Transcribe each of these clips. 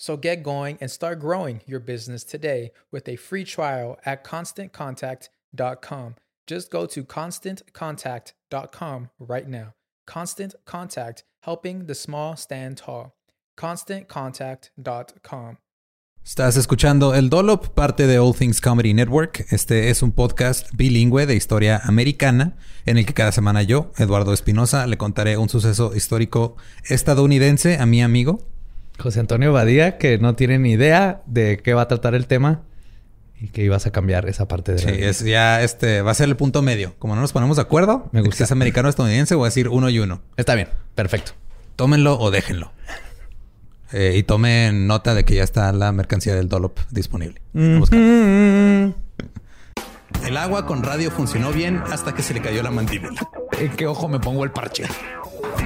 So get going and start growing your business today with a free trial at constantcontact.com. Just go to constantcontact.com right now. Constant Contact, helping the small stand tall. ConstantContact.com. Estás escuchando El Dolop, parte de All Things Comedy Network. Este es un podcast bilingüe de historia americana en el que cada semana yo, Eduardo Espinosa, le contaré un suceso histórico estadounidense a mi amigo José Antonio Badía, que no tiene ni idea de qué va a tratar el tema y que ibas a cambiar esa parte de sí, es ya este va a ser el punto medio. Como no nos ponemos de acuerdo, me gusta. Si es americano o estadounidense, voy a decir uno y uno. Está bien, perfecto. Tómenlo o déjenlo. Eh, y tomen nota de que ya está la mercancía del Dolop disponible. El agua con radio funcionó bien hasta que se le cayó la mandíbula. ¿En qué ojo me pongo el parche?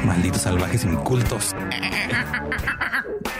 Malditos salvajes incultos.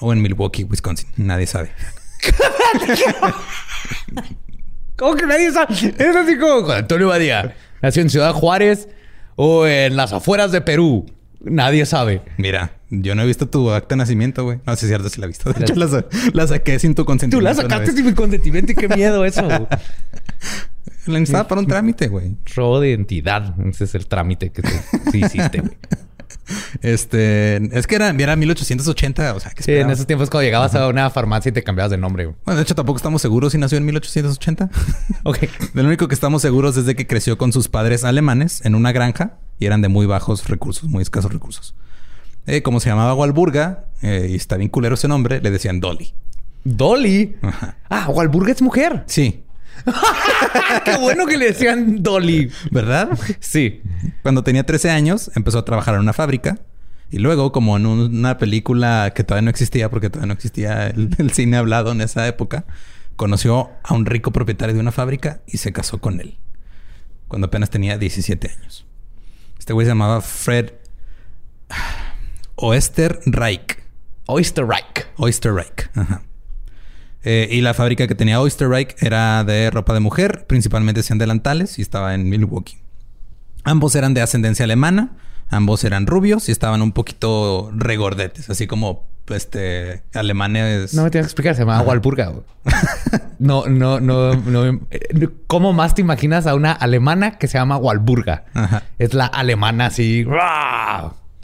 o en Milwaukee, Wisconsin. Nadie sabe. ¿Cómo que nadie sabe? Es así como Antonio Badía. Nació en Ciudad Juárez o en las afueras de Perú. Nadie sabe. Mira, yo no he visto tu acta de nacimiento, güey. No sé si es cierto si la he visto. De hecho, la, saqué sin tu consentimiento. Tú la sacaste sin mi consentimiento y qué miedo eso. la necesitaba para un trámite, güey. Robo de identidad. Ese es el trámite que hiciste, güey. Este, es que era, era 1880, o sea, que Sí, en esos tiempos cuando llegabas a una farmacia y te cambiabas de nombre. Bueno, de hecho tampoco estamos seguros si nació en 1880. ok. Lo único que estamos seguros es de que creció con sus padres alemanes en una granja y eran de muy bajos recursos, muy escasos recursos. Eh, como se llamaba Walburga, eh, y está bien culero ese nombre, le decían Dolly. ¿Dolly? Ah, Walburga es mujer. Sí. Qué bueno que le decían Dolly. ¿Verdad? Sí. Cuando tenía 13 años, empezó a trabajar en una fábrica. Y luego, como en una película que todavía no existía, porque todavía no existía el, cine hablado en esa época, conoció a un rico propietario de una fábrica y se casó con él. Cuando apenas tenía 17 años. Este güey se llamaba Fred Oester Reich. Oysterreich. Oysterreich. Ajá. Eh, y la fábrica que tenía Oysterreich era de ropa de mujer, principalmente hacían delantales y estaba en Milwaukee. Ambos eran de ascendencia alemana, ambos eran rubios y estaban un poquito regordetes, así como este alemanes. No me tienes que explicar, se llama Walpurga. güey. no, no, no, no. eh, ¿Cómo más te imaginas a una alemana que se llama Walburga? Ajá. Es la alemana así.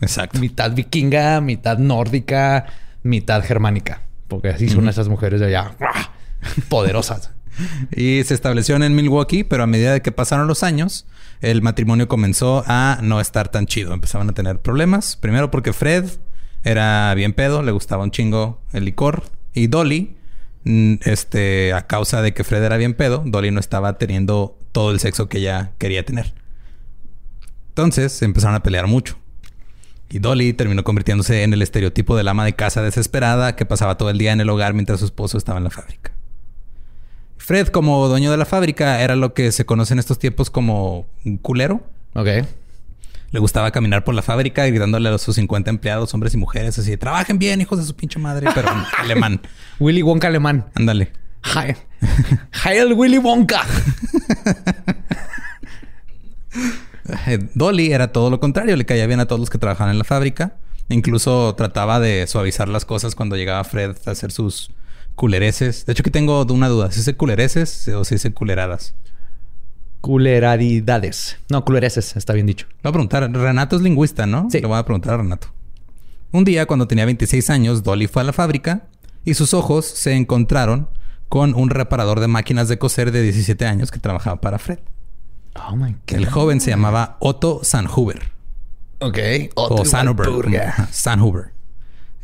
Exacto. mitad vikinga, mitad nórdica, mitad germánica. Porque así son esas mujeres de allá, poderosas. Y se establecieron en Milwaukee, pero a medida de que pasaron los años, el matrimonio comenzó a no estar tan chido. Empezaban a tener problemas. Primero porque Fred era bien pedo, le gustaba un chingo el licor. Y Dolly, mm, este, a causa de que Fred era bien pedo, Dolly no estaba teniendo todo el sexo que ella quería tener. Entonces se empezaron a pelear mucho. Y Dolly terminó convirtiéndose en el estereotipo del ama de casa desesperada que pasaba todo el día en el hogar mientras su esposo estaba en la fábrica. Fred, como dueño de la fábrica, era lo que se conoce en estos tiempos como un culero. Ok. Le gustaba caminar por la fábrica gritándole a sus 50 empleados, hombres y mujeres, así, trabajen bien, hijos de su pinche madre, pero alemán. Willy Wonka alemán. Ándale. Heil Willy Wonka. Eh, Dolly era todo lo contrario, le caía bien a todos los que trabajaban en la fábrica. Incluso trataba de suavizar las cosas cuando llegaba Fred a hacer sus culereces. De hecho, aquí tengo una duda. ¿Si dice culereces o si dice culeradas? Culeradidades. No, culereces, está bien dicho. Le voy a preguntar. Renato es lingüista, ¿no? Sí. Le voy a preguntar a Renato. Un día, cuando tenía 26 años, Dolly fue a la fábrica y sus ojos se encontraron con un reparador de máquinas de coser de 17 años que trabajaba para Fred. Oh my el joven se llamaba Otto Sanhuber. Ok. o Sanhuber.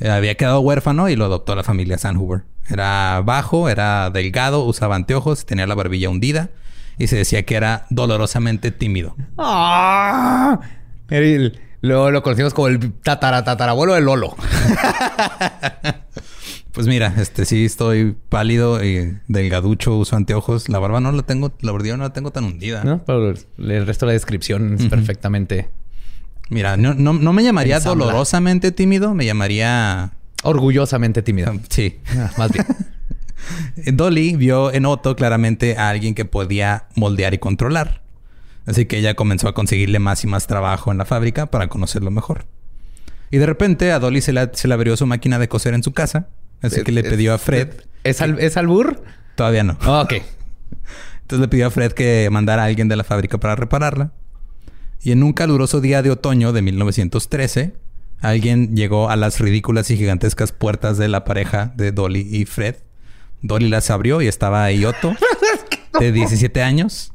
Eh, había quedado huérfano y lo adoptó la familia Sanhuber. Era bajo, era delgado, usaba anteojos, tenía la barbilla hundida y se decía que era dolorosamente tímido. Ah. El- lo, lo conocimos como el tatara, tatarabuelo de Lolo. Pues mira, este sí estoy pálido y delgaducho, uso anteojos. La barba no la tengo, la barbilla no la tengo tan hundida. ¿No? Pero el resto de la descripción es perfectamente Mira, no, no, no me llamaría Ensambla. dolorosamente tímido, me llamaría... orgullosamente tímido. Sí. Ah, más bien. Dolly vio en Otto claramente a alguien que podía moldear y controlar. Así que ella comenzó a conseguirle más y más trabajo en la fábrica para conocerlo mejor. Y de repente a Dolly se le, se le abrió su máquina de coser en su casa. Así que le pidió a Fred... ¿Es, al- ¿es albur? Todavía no. Ah, ok. Entonces le pidió a Fred que mandara a alguien de la fábrica para repararla. Y en un caluroso día de otoño de 1913, alguien llegó a las ridículas y gigantescas puertas de la pareja de Dolly y Fred. Dolly las abrió y estaba ahí Otto, de 17 años,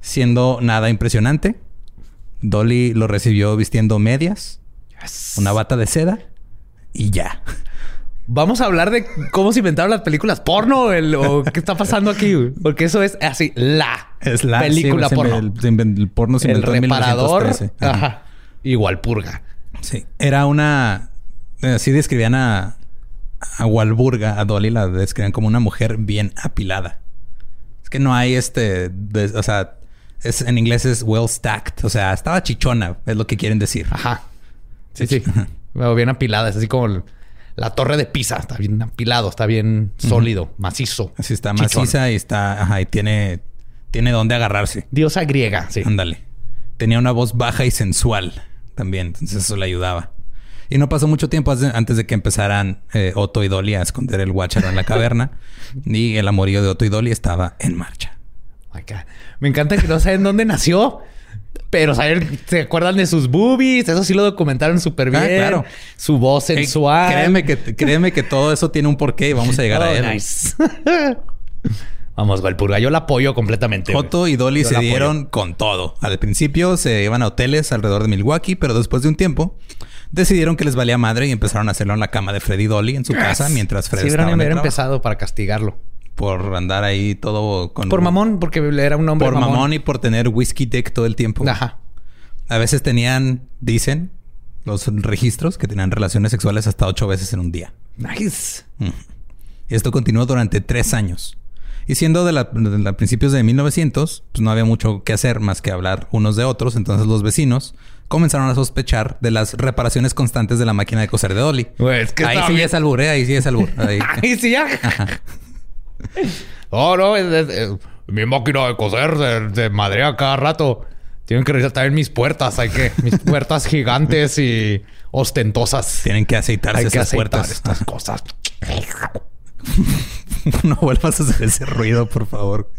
siendo nada impresionante. Dolly lo recibió vistiendo medias, una bata de seda y ya. Vamos a hablar de cómo se inventaron las películas porno el- o qué está pasando aquí. güey? Porque eso es así, la, Es la película sí, porno. el porno se el inventó en reparador. 1913. Ajá. Ajá. Igual purga. Sí. Era una. eh, Así describían a. A Walburga, a Dolly, la describían como una mujer bien apilada. Es que no hay este. de- o sea, es, en inglés es well stacked. O sea, estaba chichona, es lo que quieren decir. Ajá. Sí, sí. Veo bien apilada. Es así como el- la torre de Pisa. Está bien apilado, está bien sólido, macizo. Así está chichón. maciza y está. Ajá, y tiene. Tiene dónde agarrarse. Diosa griega, sí. Ándale. Tenía una voz baja y sensual también. Entonces eso le ayudaba. Y no pasó mucho tiempo antes de que empezaran eh, Otto y Dolly a esconder el guacharo en la caverna. y el amorío de Otto y Dolly estaba en marcha. My God. Me encanta que no saben dónde nació. Pero saben, se acuerdan de sus boobies. Eso sí lo documentaron súper bien. Ah, claro. Su voz Eh, sensual. créeme, que, créeme que todo eso tiene un porqué y vamos a llegar a Oh, él. nice. Vamos, Valpurga. Yo la apoyo completamente. Otto y Dolly Yo se apoyo. dieron con todo. Al principio se iban a hoteles alrededor de Milwaukee, pero después de un tiempo decidieron que les valía madre y empezaron a hacerlo en la cama de Freddy y Dolly en su casa mientras Fred Sí, estaba hubieran en el empezado para castigarlo. Por andar ahí todo con Por mamón, porque era un hombre por mamón. y por tener whisky dick todo el tiempo. Ajá. A veces tenían, dicen los registros que tenían relaciones sexuales hasta ocho veces en un día. Nice. Mm. Y esto continuó durante tres años. Y siendo de, la, de la principios de 1900, pues no había mucho que hacer más que hablar unos de otros. Entonces los vecinos comenzaron a sospechar de las reparaciones constantes de la máquina de coser de Dolly. Es que ahí sí es albur, ¿eh? Ahí sí es albur. Ahí. Ahí sí ya. Oh, no, es, es- es- mi máquina de coser se, se madrea cada rato. Tienen que revisar también mis puertas. Hay que... Mis puertas gigantes y ostentosas. Tienen que aceitarse Hay que esas aceitar puertas. estas cosas. no vuelvas a hacer ese ruido, por favor.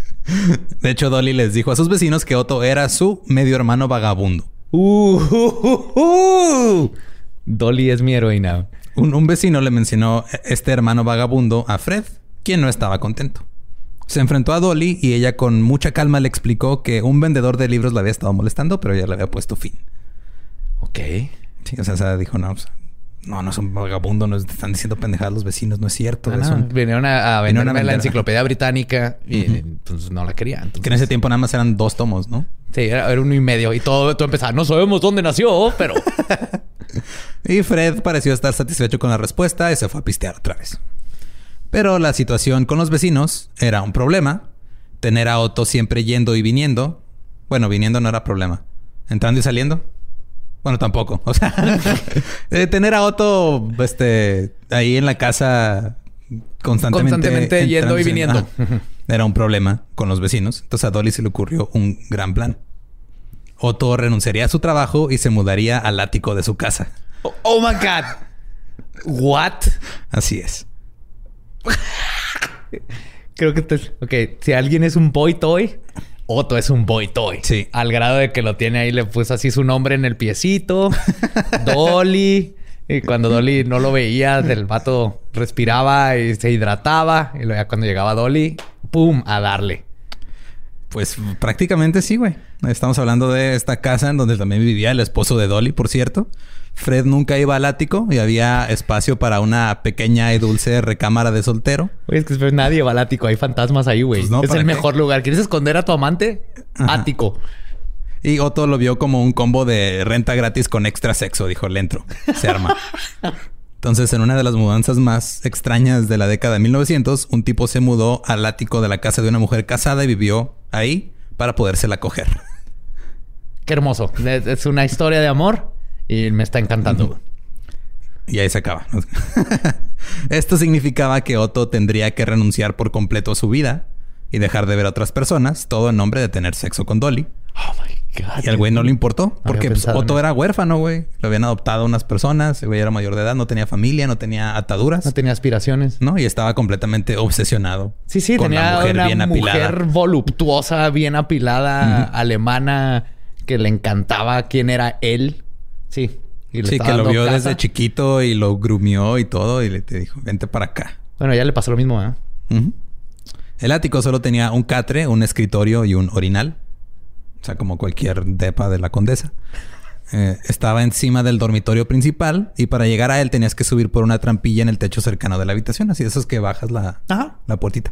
De hecho, Dolly les dijo a sus vecinos que Otto era su medio hermano vagabundo. Uh, uh, uh, uh. Dolly es mi heroína. Un, un vecino le mencionó este hermano vagabundo a Fred, quien no estaba contento. Se enfrentó a Dolly y ella con mucha calma le explicó que un vendedor de libros la había estado molestando, pero ella le había puesto fin. Ok. Sí, o sea, dijo, no, o sea, no, no es un vagabundo, no es- están diciendo pendejadas los vecinos, no es cierto. Ah, es no, un- Vinieron a, a a la enciclopedia británica y pues no la quería. Entonces, Que en ese tiempo nada más eran dos tomos, ¿no? Sí, era, era uno y medio. Y todo, todo empezaba. No sabemos dónde nació, pero... Y Fred pareció estar satisfecho con la respuesta y se fue a pistear otra vez. Pero la situación con los vecinos era un problema. Tener a Otto siempre yendo y viniendo. Bueno, viniendo no era problema. Entrando y saliendo. Bueno, tampoco. O sea, eh, tener a Otto este, ahí en la casa constantemente. Constantemente yendo y viniendo. Era un problema con los vecinos. Entonces a Dolly se le ocurrió un gran plan. Otto renunciaría a su trabajo y se mudaría al ático de su casa. Oh, oh my God. What? Así es. Creo que... Te... Ok. Si alguien es un boy toy... Otto es un boy toy. Sí. Al grado de que lo tiene ahí, le puso así su nombre en el piecito. Dolly. Y cuando Dolly no lo veía, el vato respiraba y se hidrataba. Y luego ya cuando llegaba Dolly, ¡pum! A darle. Pues prácticamente sí, güey. Estamos hablando de esta casa en donde también vivía el esposo de Dolly, por cierto. Fred nunca iba al ático y había espacio para una pequeña y dulce recámara de soltero. Oye, es que nadie va al ático. Hay fantasmas ahí, güey. Pues no, es ¿para el qué? mejor lugar. ¿Quieres esconder a tu amante? Ajá. Ático. Y Otto lo vio como un combo de renta gratis con extra sexo. Dijo, le entro. Se arma. Entonces, en una de las mudanzas más extrañas de la década de 1900, un tipo se mudó al ático de la casa de una mujer casada y vivió ahí para podérsela coger. Qué hermoso. Es una historia de amor y me está encantando. Y ahí se acaba. Esto significaba que Otto tendría que renunciar por completo a su vida y dejar de ver a otras personas, todo en nombre de tener sexo con Dolly. Oh my God. Y al güey no le importó, porque pues, Otto era huérfano, güey. Lo habían adoptado unas personas, el güey era mayor de edad, no tenía familia, no tenía ataduras, No tenía aspiraciones. ¿no? Y estaba completamente obsesionado. Sí, sí, con tenía la mujer una bien apilada. mujer voluptuosa, bien apilada, alemana, que le encantaba quién era él. Sí. Y le Sí, que lo vio casa. desde chiquito y lo grumió y todo y le te dijo, vente para acá. Bueno, ya le pasó lo mismo, ¿eh? El ático solo tenía un catre, un escritorio y un orinal. O sea, como cualquier depa de la condesa. Eh, estaba encima del dormitorio principal y para llegar a él tenías que subir por una trampilla en el techo cercano de la habitación. Así de esos que bajas la, Ajá. la puertita.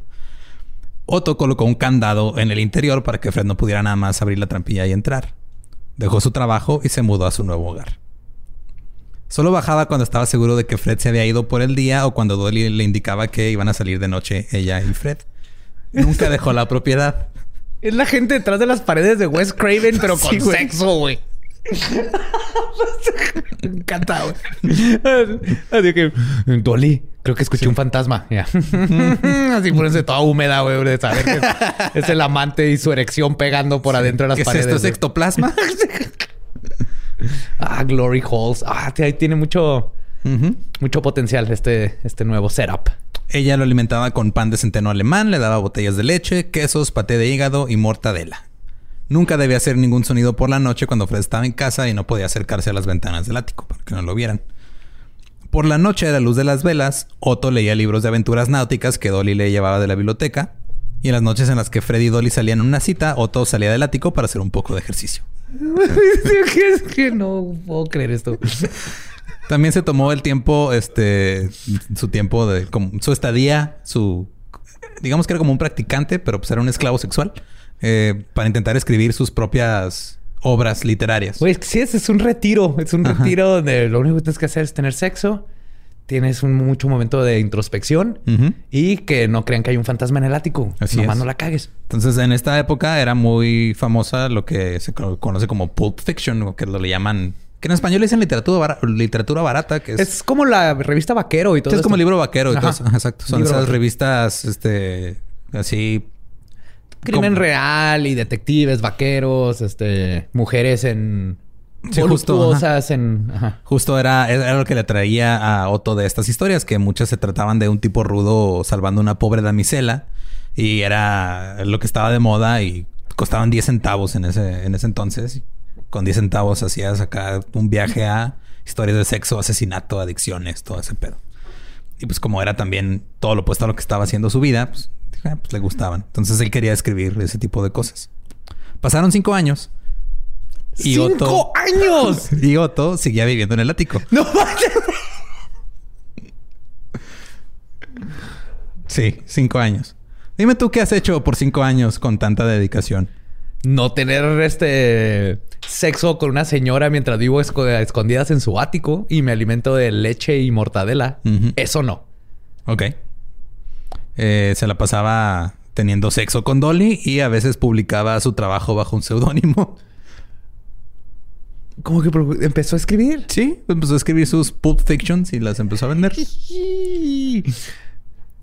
Otto colocó un candado en el interior para que Fred no pudiera nada más abrir la trampilla y entrar. Dejó su trabajo y se mudó a su nuevo hogar. Solo bajaba cuando estaba seguro de que Fred se había ido por el día o cuando Dolly le indicaba que iban a salir de noche ella y Fred. Nunca dejó la propiedad. Es la gente detrás de las paredes de Wes Craven, pero con Sí, sexo, güey. Me encanta, güey. Así que, Dolly, creo que escuché un fantasma. Ya. Así ponerse toda húmeda, güey, de saber que es, el amante y su erección pegando por adentro de las ¿Qué es paredes. esto? ¿Es ectoplasma? Ah, Glory Halls. Ah, ahí tiene mucho, mucho potencial este, este nuevo setup. Ella lo alimentaba con pan de centeno alemán, le daba botellas de leche, quesos, paté de hígado y mortadela. Nunca debía hacer ningún sonido por la noche cuando Fred estaba en casa y no podía acercarse a las ventanas del ático para que no lo vieran. Por la noche, a la luz de las velas, Otto leía libros de aventuras náuticas que Dolly le llevaba de la biblioteca. Y en las noches en las que Fred y Dolly salían en una cita, Otto salía del ático para hacer un poco de ejercicio. es que no puedo creer esto. También se tomó el tiempo, este, su tiempo de, como, su estadía, su, digamos que era como un practicante, pero pues era un esclavo sexual, eh, para intentar escribir sus propias obras literarias. Güey, es que sí, es, es un retiro. Es un Ajá. retiro donde lo único que tienes que hacer es tener sexo, tienes un mucho momento de introspección y que no crean que hay un fantasma en el ático. Así Nomás es. no la cagues. Entonces, en esta época era muy famosa lo que se co- conoce como pulp fiction, o que lo le llaman, que en español le dicen literatura, literatura barata, que es, Es como la revista Vaquero y todo es como esto. libro vaquero y todo eso. Exacto. Son Libro esas vaquero. revistas, este, así. Crimen real y detectives, vaqueros, este, mujeres en Sí, justo, en ajá. Justo era, era lo que le atraía a Otto de estas historias, que muchas se trataban de un tipo rudo salvando una pobre damisela y era lo que estaba de moda y costaban 10 centavos en ese, en ese entonces. Con 10 centavos hacías acá un viaje a historias de sexo, asesinato, adicciones, todo ese pedo. Y pues como era también todo lo opuesto a lo que estaba haciendo su vida, pues, ah, pues le gustaban. Entonces él quería escribir ese tipo de cosas. Pasaron cinco años. Y ¡Cinco Otto, años! y Otto seguía viviendo en el ático. ¡No! Sí, cinco años. Dime tú qué has hecho por cinco años con tanta dedicación. No tener este sexo con una señora mientras vivo esco- escondidas en su ático y me alimento de leche y mortadela. Eso no. Ok. Eh, se la pasaba teniendo sexo con Dolly y a veces publicaba su trabajo bajo un seudónimo. Como que empezó a escribir. Sí, empezó a escribir sus pulp fictions y las empezó a vender.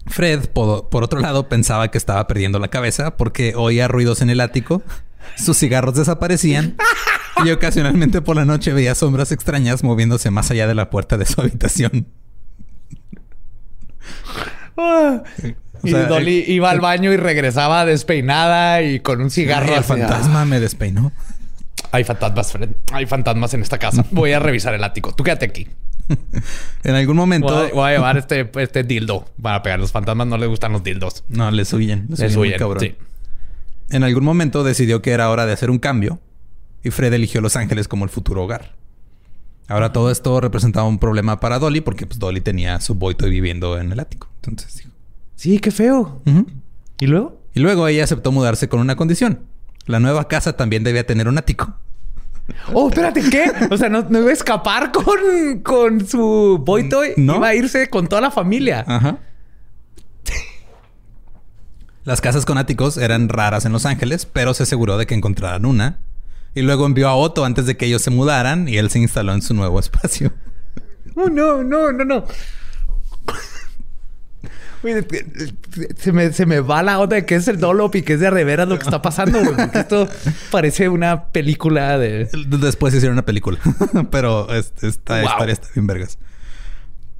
Fred, por, por otro lado, pensaba que estaba perdiendo la cabeza porque oía ruidos en el ático, sus cigarros desaparecían y ocasionalmente por la noche veía sombras extrañas moviéndose más allá de la puerta de su habitación. O y Dolly el- iba al baño y regresaba despeinada y con un cigarro. El así. fantasma me despeinó. Hay fantasmas, Fred. Hay fantasmas en esta casa. Voy a revisar el ático. Tú quédate aquí. En algún momento... Voy a, voy a llevar este, este dildo para pegar. Los fantasmas no les gustan los dildos. No, les huyen. Les, Les huyen, cabrón. sí. En algún momento decidió que era hora de hacer un cambio y Fred eligió Los Ángeles como el futuro hogar. Ahora todo esto representaba un problema para Dolly porque pues, Dolly tenía su boito viviendo en el ático. Entonces dijo. Sí, qué feo. ¿Y luego? Y luego ella aceptó mudarse con una condición. La nueva casa también debía tener un ático. Oh, espérate, ¿qué? O sea, no, no iba a escapar con, con su boy toy. No. Iba a irse con toda la familia. Ajá. Las casas con áticos eran raras en Los Ángeles, pero se aseguró de que encontraran una. Y luego envió a Otto antes de que ellos se mudaran y él se instaló en su nuevo espacio. Oh, no, no, no, no. Oye, se me, se me va la onda de que es el Dolop y que es de de veras lo que está pasando, güey. Porque esto parece una película de... Después hicieron una película. Pero es- esta Wow. historia está bien vergas.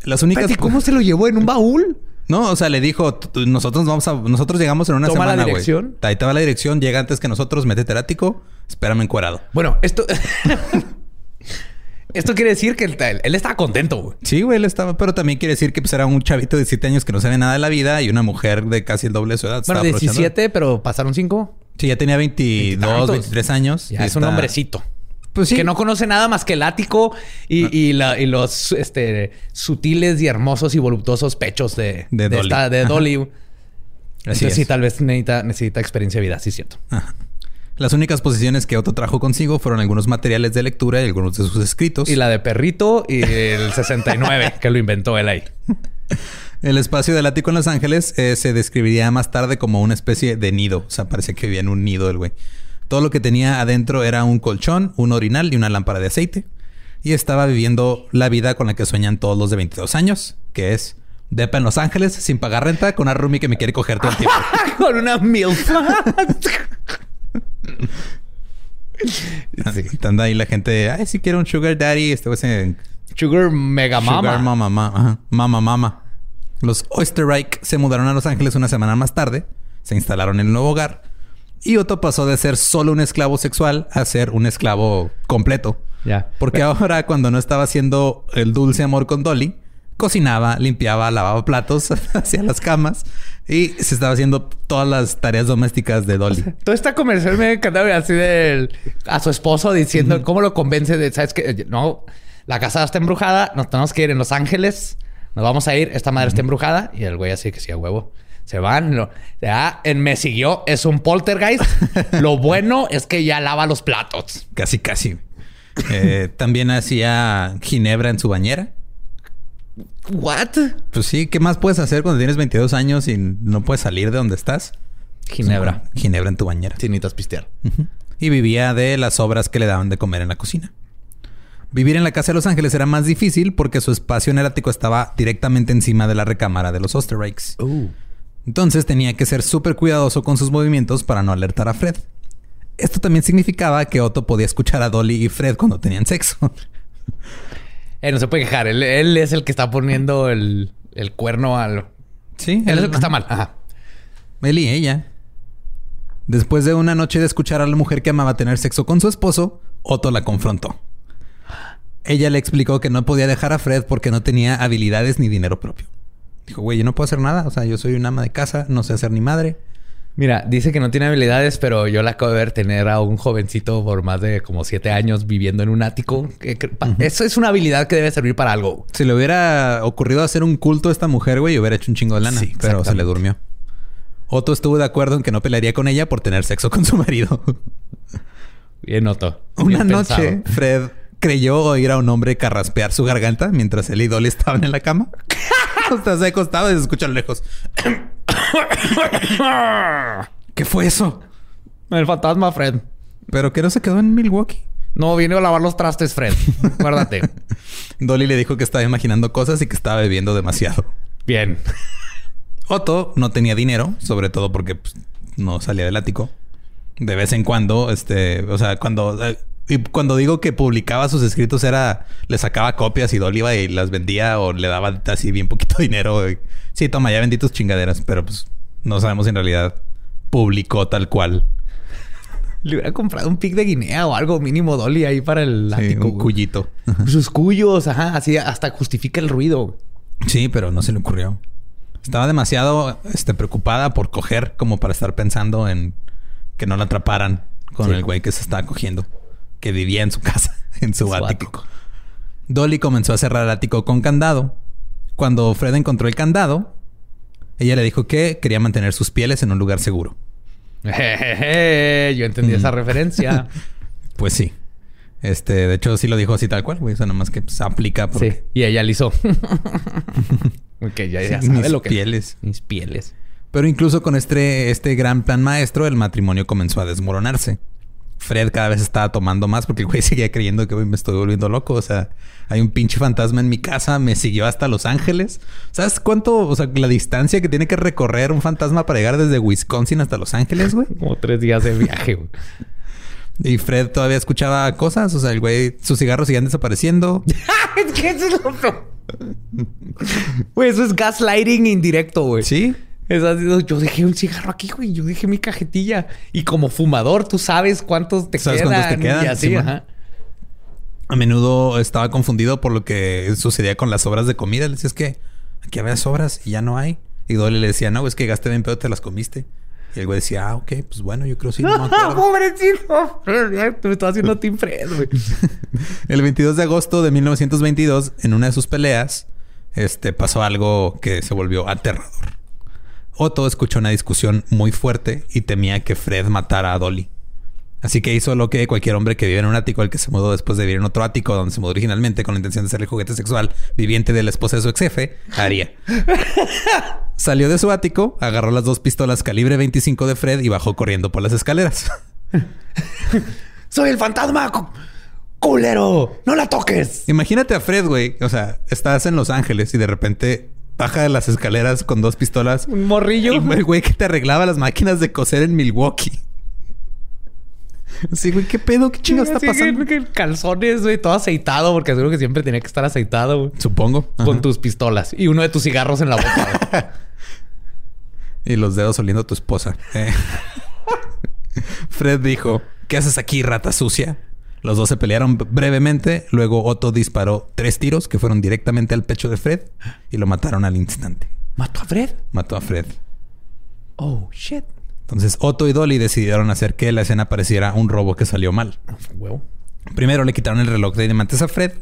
Las únicas... Espérate, ¿Cómo se lo llevó en un baúl? No, o sea, le dijo, "Tú- tú- nosotros vamos a... Nosotros llegamos en una Toma la semana, güey. dirección. Ahí te va la dirección. Llega antes que nosotros. Métete al ático. Espérame encuerado. Bueno, esto... esto quiere decir que él, él estaba contento, güey. Sí, güey, él estaba... Pero también quiere decir que pues, era un chavito de 7 años que no sabe nada de la vida y una mujer de casi el doble de su edad. Bueno, Estaba aprovechando. 17, pero pasaron 5. Sí, ya tenía 22, Veintitantos. 23 años. Ya es un hombrecito. Pues sí. Que no conoce nada más que el ático y, y la- y los este, sutiles y hermosos y voluptuosos pechos de, De Dolly. esta- de. Dolly. Así Entonces es. sí, tal vez necesita, necesita experiencia de vida, sí es cierto. Las únicas posiciones que Otto trajo consigo fueron algunos materiales de lectura y algunos de sus escritos. Y la de perrito y el 69, que lo inventó él ahí. El espacio del ático en Los Ángeles eh, se describiría más tarde como una especie de nido. O sea, parece que vivía en un nido el güey. Todo lo que tenía adentro era un colchón, un orinal y una lámpara de aceite. Y estaba viviendo la vida con la que sueñan todos los de 22 años, que es depa en Los Ángeles sin pagar renta con una roomie que me quiere coger todo el tiempo. Con una milf. Sí. Anda ahí la gente, ay, si quiero un sugar daddy, este güey se Sugar Mega Sugar Mama. mama, mama, ajá. mama, mama. Los Oysterreich se mudaron a Los Ángeles una semana más tarde, se instalaron en el nuevo hogar y Otto pasó de ser solo un esclavo sexual a ser un esclavo completo. Ya. Porque ahora, cuando no estaba haciendo el dulce amor con Dolly, cocinaba, limpiaba, lavaba platos, hacía las camas y se estaba haciendo todas las tareas domésticas de Dolly. Toda esta conversación me encantaba así del a su esposo diciendo cómo lo convence de, sabes que no, la casa está embrujada, nos tenemos que ir en Los Ángeles, nos vamos a ir, esta madre está embrujada y el güey así que sí a huevo. Se van, lo- ya en me siguió, es un poltergeist. lo bueno es que ya lava los platos. Casi, casi. Eh, también hacía ginebra en su bañera. ¿What? Pues sí, ¿qué más puedes hacer cuando tienes 22 años y no puedes salir de donde estás? Ginebra. Ginebra en tu bañera. Si necesitas pistear. Y vivía de las obras que le daban de comer en la cocina. Vivir en la casa de Los Ángeles era más difícil porque su espacio en el ático estaba directamente encima de la recámara de los Osterreichs. Entonces tenía que ser súper cuidadoso con sus movimientos para no alertar a Fred. Esto también significaba que Otto podía escuchar a Dolly y Fred cuando tenían sexo. Eh, no se puede quejar. Él, él es el que está poniendo el, el cuerno al... Sí, Él es el que está mal. Ajá. Él y ella. Después de una noche de escuchar a la mujer que amaba tener sexo con su esposo, Otto la confrontó. Ella le explicó que no podía dejar a Fred porque no tenía habilidades ni dinero propio. Dijo, güey, yo no puedo hacer nada. O sea, yo soy una ama de casa, no sé hacer ni madre. Mira, dice que no tiene habilidades, pero yo la acabo de ver tener a un jovencito por más de como siete años viviendo en un ático. Eso es una habilidad que debe servir para algo. Si le hubiera ocurrido hacer un culto a esta mujer, güey, hubiera hecho un chingo de lana. Sí, pero se le durmió. Otto estuvo de acuerdo en que no pelearía con ella por tener sexo con su marido. Bien, Otto. Una noche. Fred creyó oír a un hombre carraspear su garganta mientras él y Dolly estaban en la cama. Hasta se acostaba y se escucha lejos. ¿Qué fue eso? El fantasma, Fred. Pero que no se quedó en Milwaukee. No, vine a lavar los trastes, Fred. Acuérdate. Dolly le dijo que estaba imaginando cosas y que estaba bebiendo demasiado. Bien. Otto no tenía dinero, sobre todo porque pues, no salía del ático. De vez en cuando, este, o sea, cuando eh, y cuando digo que publicaba sus escritos era le sacaba copias y Dolly iba y las vendía o le daba así bien poquito dinero. y, sí, toma, ya vendí tus chingaderas, pero pues no sabemos si en realidad publicó tal cual. Le hubiera comprado un pic de Guinea o algo mínimo Dolly ahí para el Sí, ático. un cuyito. Sus cuyos, ajá. Así hasta justifica el ruido. Sí, pero no se le ocurrió. Estaba demasiado este, preocupada por coger como para estar pensando en que no la atraparan con Sí. el güey que se estaba cogiendo, que vivía en su casa, en su, Su ático. ático. Dolly comenzó a cerrar el ático con candado. Cuando Fred encontró el candado, ella le dijo que quería mantener sus pieles en un lugar seguro. Jejeje, Yo entendí esa referencia. Pues sí. Este, de hecho, sí lo dijo así tal cual, güey. O sea, nomás que se aplica porque Sí. Y ella hizo. que ya, ya Sí, sabe mis lo que... pieles. Mis pieles. Pero incluso con este, este gran plan maestro, el matrimonio comenzó a desmoronarse. Fred cada vez estaba tomando más porque el güey seguía creyendo que "Güey, me estoy volviendo loco. O sea, hay un pinche fantasma en mi casa, me siguió hasta Los Ángeles. ¿Sabes cuánto, o sea, la distancia que tiene que recorrer un fantasma para llegar desde Wisconsin hasta Los Ángeles, güey? Como tres días de viaje, güey. Y Fred todavía escuchaba cosas. O sea, el güey, sus cigarros seguían desapareciendo. es que eso es lo peor. Güey, eso es gaslighting indirecto, güey. Sí. Es así, yo dejé un cigarro aquí, güey. Yo dejé mi cajetilla. Y como fumador, tú sabes cuántos te ¿Sabes quedan. cuántos te quedan? Y así, Sí, man. ajá. A menudo estaba confundido por lo que sucedía con las sobras de comida. Le decía, es que aquí había sobras y ya no hay. Y Dolly le decía, no, es que gasté bien pedo, te las comiste. Y el güey decía, ah, ok, pues bueno, yo creo sí, no. Pobrecito. Me estaba haciendo Team Fred, güey. El 22 de agosto de 1922, en una de sus peleas, este, pasó algo que se volvió aterrador. Otto escuchó una discusión muy fuerte y temía que Fred matara a Dolly. Así que hizo lo que cualquier hombre que vive en un ático, el que se mudó después de vivir en otro ático donde se mudó originalmente con la intención de ser el juguete sexual viviente de la esposa de su ex jefe, haría. Salió de su ático, agarró las dos pistolas calibre 25 de Fred y bajó corriendo por las escaleras. Soy el fantasma. cu- Culero. No la toques. Imagínate a Fred, güey. O sea, estás en Los Ángeles y de repente baja de las escaleras con dos pistolas. Un morrillo. El el güey que te arreglaba las máquinas de coser en Milwaukee. Sí, güey, ¿qué pedo? ¿Qué chingo está pasando? que- que Calzones, güey, todo aceitado, porque seguro que siempre tenía que estar aceitado, güey. Supongo. Con tus pistolas y uno de tus cigarros en la boca. Y los dedos oliendo a tu esposa. Eh. Fred dijo, ¿qué haces aquí, rata sucia? Los dos se pelearon brevemente. Luego Otto disparó tres tiros que fueron directamente al pecho de Fred y lo mataron al instante. ¿Mató a Fred? Mató a Fred. Oh, shit. Entonces Otto y Dolly decidieron hacer que la escena pareciera un robo que salió mal. Ah. Primero le quitaron el reloj de diamantes a Fred,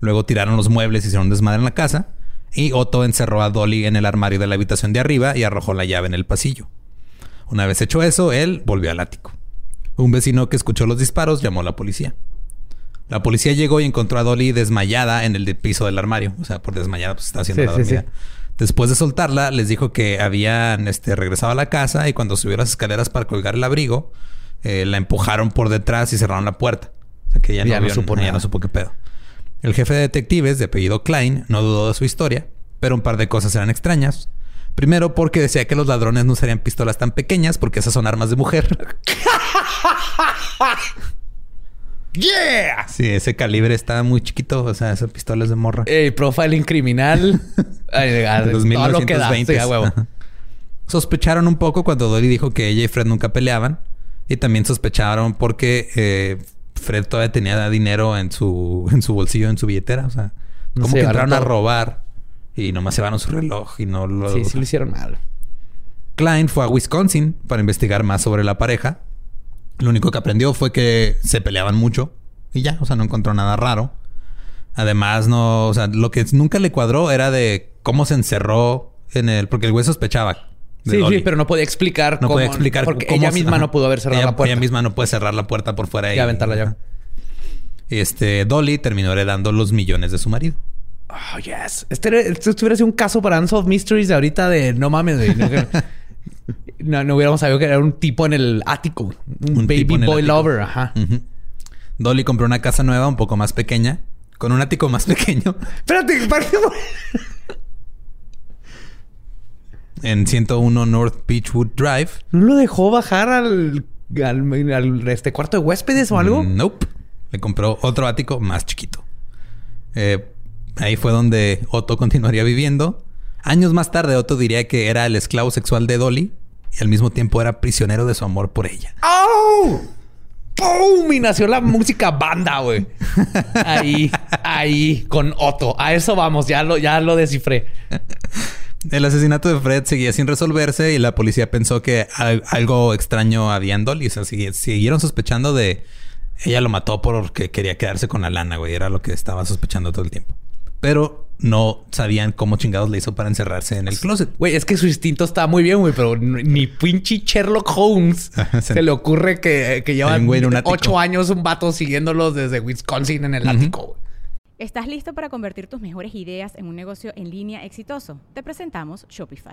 luego tiraron los muebles y hicieron desmadre en la casa, y Otto encerró a Dolly en el armario de la habitación de arriba y arrojó la llave en el pasillo. Una vez hecho eso, él volvió al ático. Un vecino que escuchó los disparos llamó a la policía. La policía llegó y encontró a Dolly desmayada en el piso del armario. O sea, por desmayada, pues está haciendo Sí, la dormida. sí. Después de soltarla, les dijo que habían este, regresado a la casa y cuando subió las escaleras para colgar el abrigo, eh, la empujaron por detrás y cerraron la puerta. O sea, que Ya no, no vio- supo ya no supo qué pedo. El jefe de detectives, de apellido Klein, no dudó de su historia, pero un par de cosas eran extrañas. Primero, porque decía que los ladrones no usarían pistolas tan pequeñas porque esas son armas de mujer. ¡Yeah! Sí, ese calibre está muy chiquito. O sea, esa pistola es de morra. Ey, profiling criminal. Ay, a- todo lo que da. 1920. Sí, a huevo. Ajá. Sospecharon un poco cuando Dolly dijo que ella y Fred nunca peleaban. Y también sospecharon porque eh, Fred todavía tenía dinero en su, en su bolsillo, en su billetera. O sea, No como que entraron a robar y nomás se llevaron su reloj y no lo... Sí, sí lo hicieron mal. Klein fue a Wisconsin para investigar más sobre la pareja. Lo único que aprendió fue que se peleaban mucho y ya, o sea, no encontró nada raro. Además, no, o sea, lo que nunca le cuadró era de cómo se encerró en el, porque el güey sospechaba. Sí, Dolly. sí, pero no podía explicar no cómo. podía explicar Porque cómo ella misma ajá. no pudo haber cerrado Ella- la puerta. Ella misma no puede cerrar la puerta por fuera Y aventar la llave. ajá. Este, Dolly terminó heredando los millones de su marido. Oh, yes. Este, este hubiera sido un caso para Unsolved Mysteries de ahorita de no mames, güey. No, no, no hubiéramos sabido que era un tipo en el ático. Un, Un baby boy lover. Ajá. Dolly compró una casa nueva, un poco más pequeña, con un ático más pequeño. Espérate, en 101 North Beechwood Drive. ¿No lo dejó bajar al, al, al, este cuarto de huéspedes o algo? Mm, Nope. Le compró otro ático más chiquito. Eh, ahí fue donde Otto continuaría viviendo. Años más tarde, Otto diría que era el esclavo sexual de Dolly y al mismo tiempo era prisionero de su amor por ella. ¡Oh! ¡Pum! Y nació la música banda, güey. Ahí, ahí, con Otto. A eso vamos, ya lo, ya lo descifré. El asesinato de Fred seguía sin resolverse y la policía pensó que al- algo extraño había en Dolly. O sea, sigui- siguieron sospechando de... Ella lo mató porque quería quedarse con la lana, güey. Era lo que estaba sospechando todo el tiempo. Pero no sabían cómo chingados le hizo para encerrarse en el closet. Güey, es que su instinto está muy bien, güey, pero ni pinche Sherlock Holmes Ajá, se se- le ocurre que, que lleva Hay un güey en un ático. ocho años un vato siguiéndolos desde Wisconsin en el ático. güey. ¿Estás listo para convertir tus mejores ideas en un negocio en línea exitoso? Te presentamos Shopify.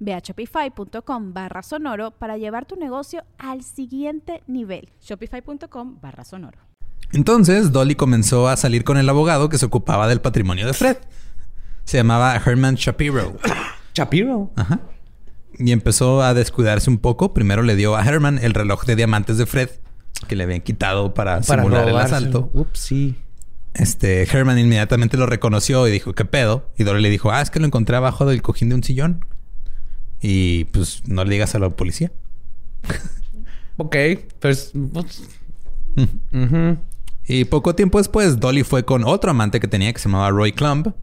Ve a shopify.com barra sonoro para llevar tu negocio al siguiente nivel. Shopify.com barra sonoro. Entonces, Dolly comenzó a salir con el abogado que se ocupaba del patrimonio de Fred. Se llamaba Herman Shapiro. Shapiro. Ajá. Y empezó a descuidarse un poco. Primero le dio a Herman el reloj de diamantes de Fred, que le habían quitado para, simular el asalto. Ups, sí. Este, Herman inmediatamente lo reconoció y dijo, ¿qué pedo? Y Dolly le dijo, ah, es que lo encontré abajo del cojín de un sillón. Y pues no le digas a la policía. Ok, pues... pues. Y poco tiempo después, Dolly fue con otro amante que tenía que se llamaba Roy Clumb,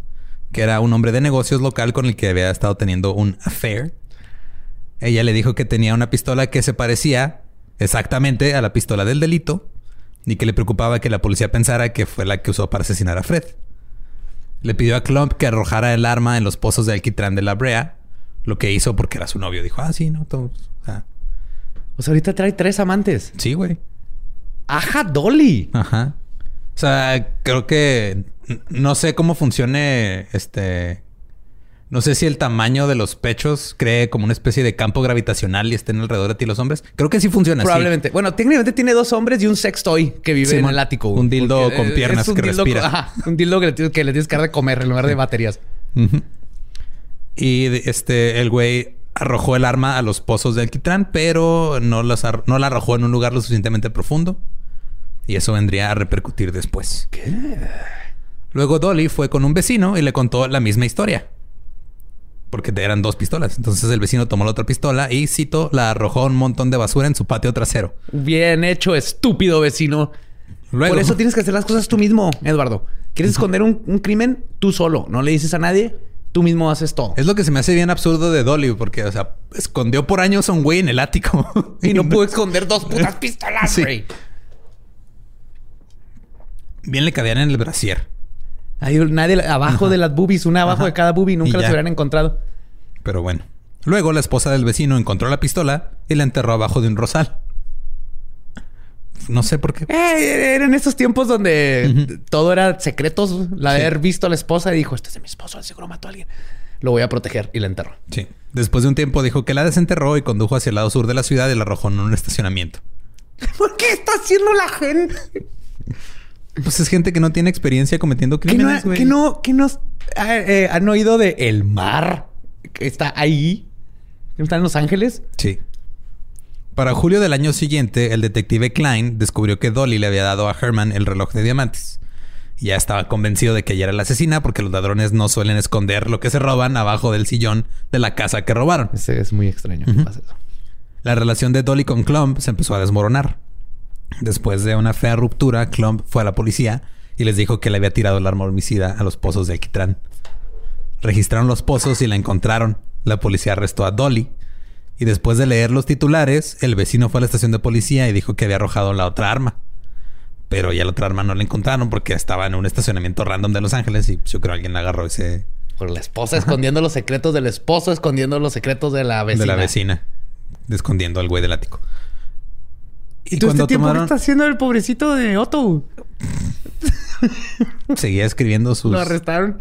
que era un hombre de negocios local con el que había estado teniendo un affair. Ella le dijo que tenía una pistola que se parecía exactamente a la pistola del delito y que le preocupaba que la policía pensara que fue la que usó para asesinar a Fred. Le pidió a Clump que arrojara el arma en los pozos de alquitrán de la Brea, lo que hizo porque era su novio. Dijo, ah, sí, no, todo. o sea, O sea, ahorita trae tres amantes. sí, güey. ¡Aja, Dolly! Ajá. O sea, creo que no sé cómo funcione este. No sé si el tamaño de los pechos cree como una especie de campo gravitacional y estén alrededor de ti los hombres. Creo que sí funciona así. Probablemente. Bueno, técnicamente tiene dos hombres y un sex toy que vive en Simón. el ático. Un dildo con piernas un que dildo respira. ajá, un dildo que le, tienes- que le tienes que dar de comer en lugar de baterías. Ujú. Y este, el güey arrojó el arma a los pozos de alquitrán, pero no, no la arrojó en un lugar lo suficientemente profundo. Y eso vendría a repercutir después. Luego Dolly fue con un vecino y le contó la misma historia. Porque eran dos pistolas. Entonces el vecino tomó la otra pistola y, cito, la arrojó a un montón de basura en su patio trasero. Bien hecho, estúpido vecino. Luego, Por eso tienes que hacer las cosas tú mismo, Eduardo. ¿Quieres esconder un, un crimen? Tú solo. No le dices a nadie. Tú mismo haces todo. es lo que se me hace bien absurdo de Dolly, porque, o sea, escondió por años a un güey en el ático. Y no pudo esconder dos putas pistolas, Sí. güey. Bien le cabían en el brasier. Hay nadie abajo de las boobies, una abajo Ajá. de cada boobie. Nunca las hubieran encontrado. Pero bueno. Luego la esposa del vecino encontró la pistola y la enterró abajo de un rosal. No sé por qué. Eh, eran estos tiempos donde todo era secretos. La Sí. haber visto a la esposa y dijo: Este es de mi esposo, seguro mató a alguien. Lo voy a proteger y la enterró. Sí. Después de un tiempo dijo que la desenterró y condujo hacia el lado sur de la ciudad y la arrojó en un estacionamiento. ¿Por qué está haciendo la gente? Pues es gente que no tiene experiencia cometiendo ¿Que no, crímenes, güey. que no, que no ah, eh, han oído de el mar que está ahí? ¿Que está en Los Ángeles? Sí. Para julio del año siguiente, el detective Klein descubrió que Dolly le había dado a Herman el reloj de diamantes. Ya estaba convencido de que ella era la asesina porque los ladrones no suelen esconder lo que se roban abajo del sillón de la casa que robaron. Ese es muy extraño que pase eso. La relación de Dolly con Clump se empezó a desmoronar. Después de una fea ruptura, Clump fue a la policía y les dijo que le había tirado el arma homicida a los pozos de Alquitrán. Registraron los pozos y la encontraron. La policía arrestó a Dolly. Y después de leer los titulares, el vecino fue a la estación de policía y dijo que había arrojado la otra arma. Pero ya la otra arma no la encontraron porque estaba en un estacionamiento random de Los Ángeles y yo creo que alguien agarró ese Por la esposa escondiendo los secretos del esposo, escondiendo los secretos de la vecina. de la vecina, escondiendo al güey del ático. ¿Y todo este tiempo qué está haciendo el pobrecito de Otto? seguía escribiendo sus Lo arrestaron.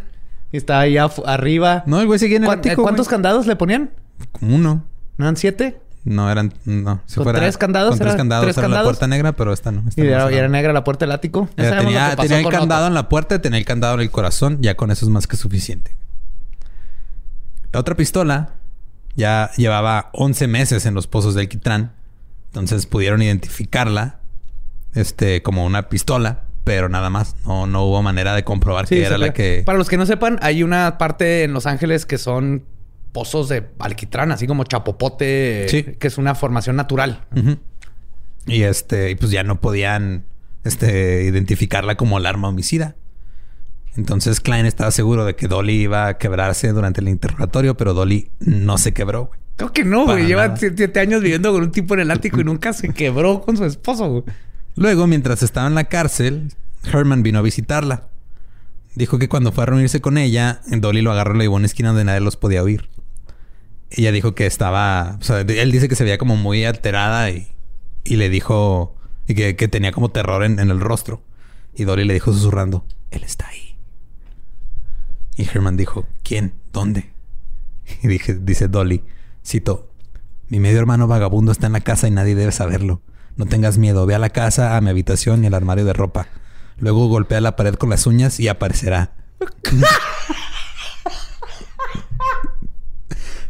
Y estaba ahí afu- arriba. No, el güey seguía en el ¿Cuán- ático. ¿Cuántos güey. candados le ponían? Como uno. ¿No eran siete? No, eran... No. Si ¿Con tres candados? Con tres ¿Era candados. tres era la candados? puerta negra, pero esta no. esta Y no era, y era negra la puerta del ático. Era- tenía tenía el candado en la puerta, tenía el candado en el corazón. Ya con eso es más que suficiente. La otra pistola ya llevaba 11 meses en los pozos del Quitrán. Entonces pudieron identificarla este, como una pistola, pero nada más. No, no hubo manera de comprobar Sí, que era la que... Para los que no sepan, hay una parte en Los Ángeles que son pozos de alquitrán, así como chapopote, Sí. que es una formación natural. Y este, pues ya no podían este, identificarla como el arma homicida. Entonces Klein estaba seguro de que Dolly iba a quebrarse durante el interrogatorio, pero Dolly no se quebró, güey. Creo que no, güey. Lleva siete años viviendo con un tipo en el ático y nunca se quebró con su esposo, güey. Luego, mientras estaba en la cárcel, Herman vino a visitarla. Dijo que cuando fue a reunirse con ella, Dolly lo agarró y lo llevó a una esquina donde nadie los podía oír. Ella dijo que estaba... O sea, él dice que se veía como muy alterada y, y le dijo... Y que, que tenía como terror en, en el rostro. Y Dolly le dijo susurrando, él está ahí. Y Herman dijo, ¿quién? ¿Dónde? Y dice Dolly, cito, mi medio hermano vagabundo está en la casa y nadie debe saberlo. No tengas miedo, ve a la casa, a mi habitación y al armario de ropa. Luego golpea la pared con las uñas y aparecerá.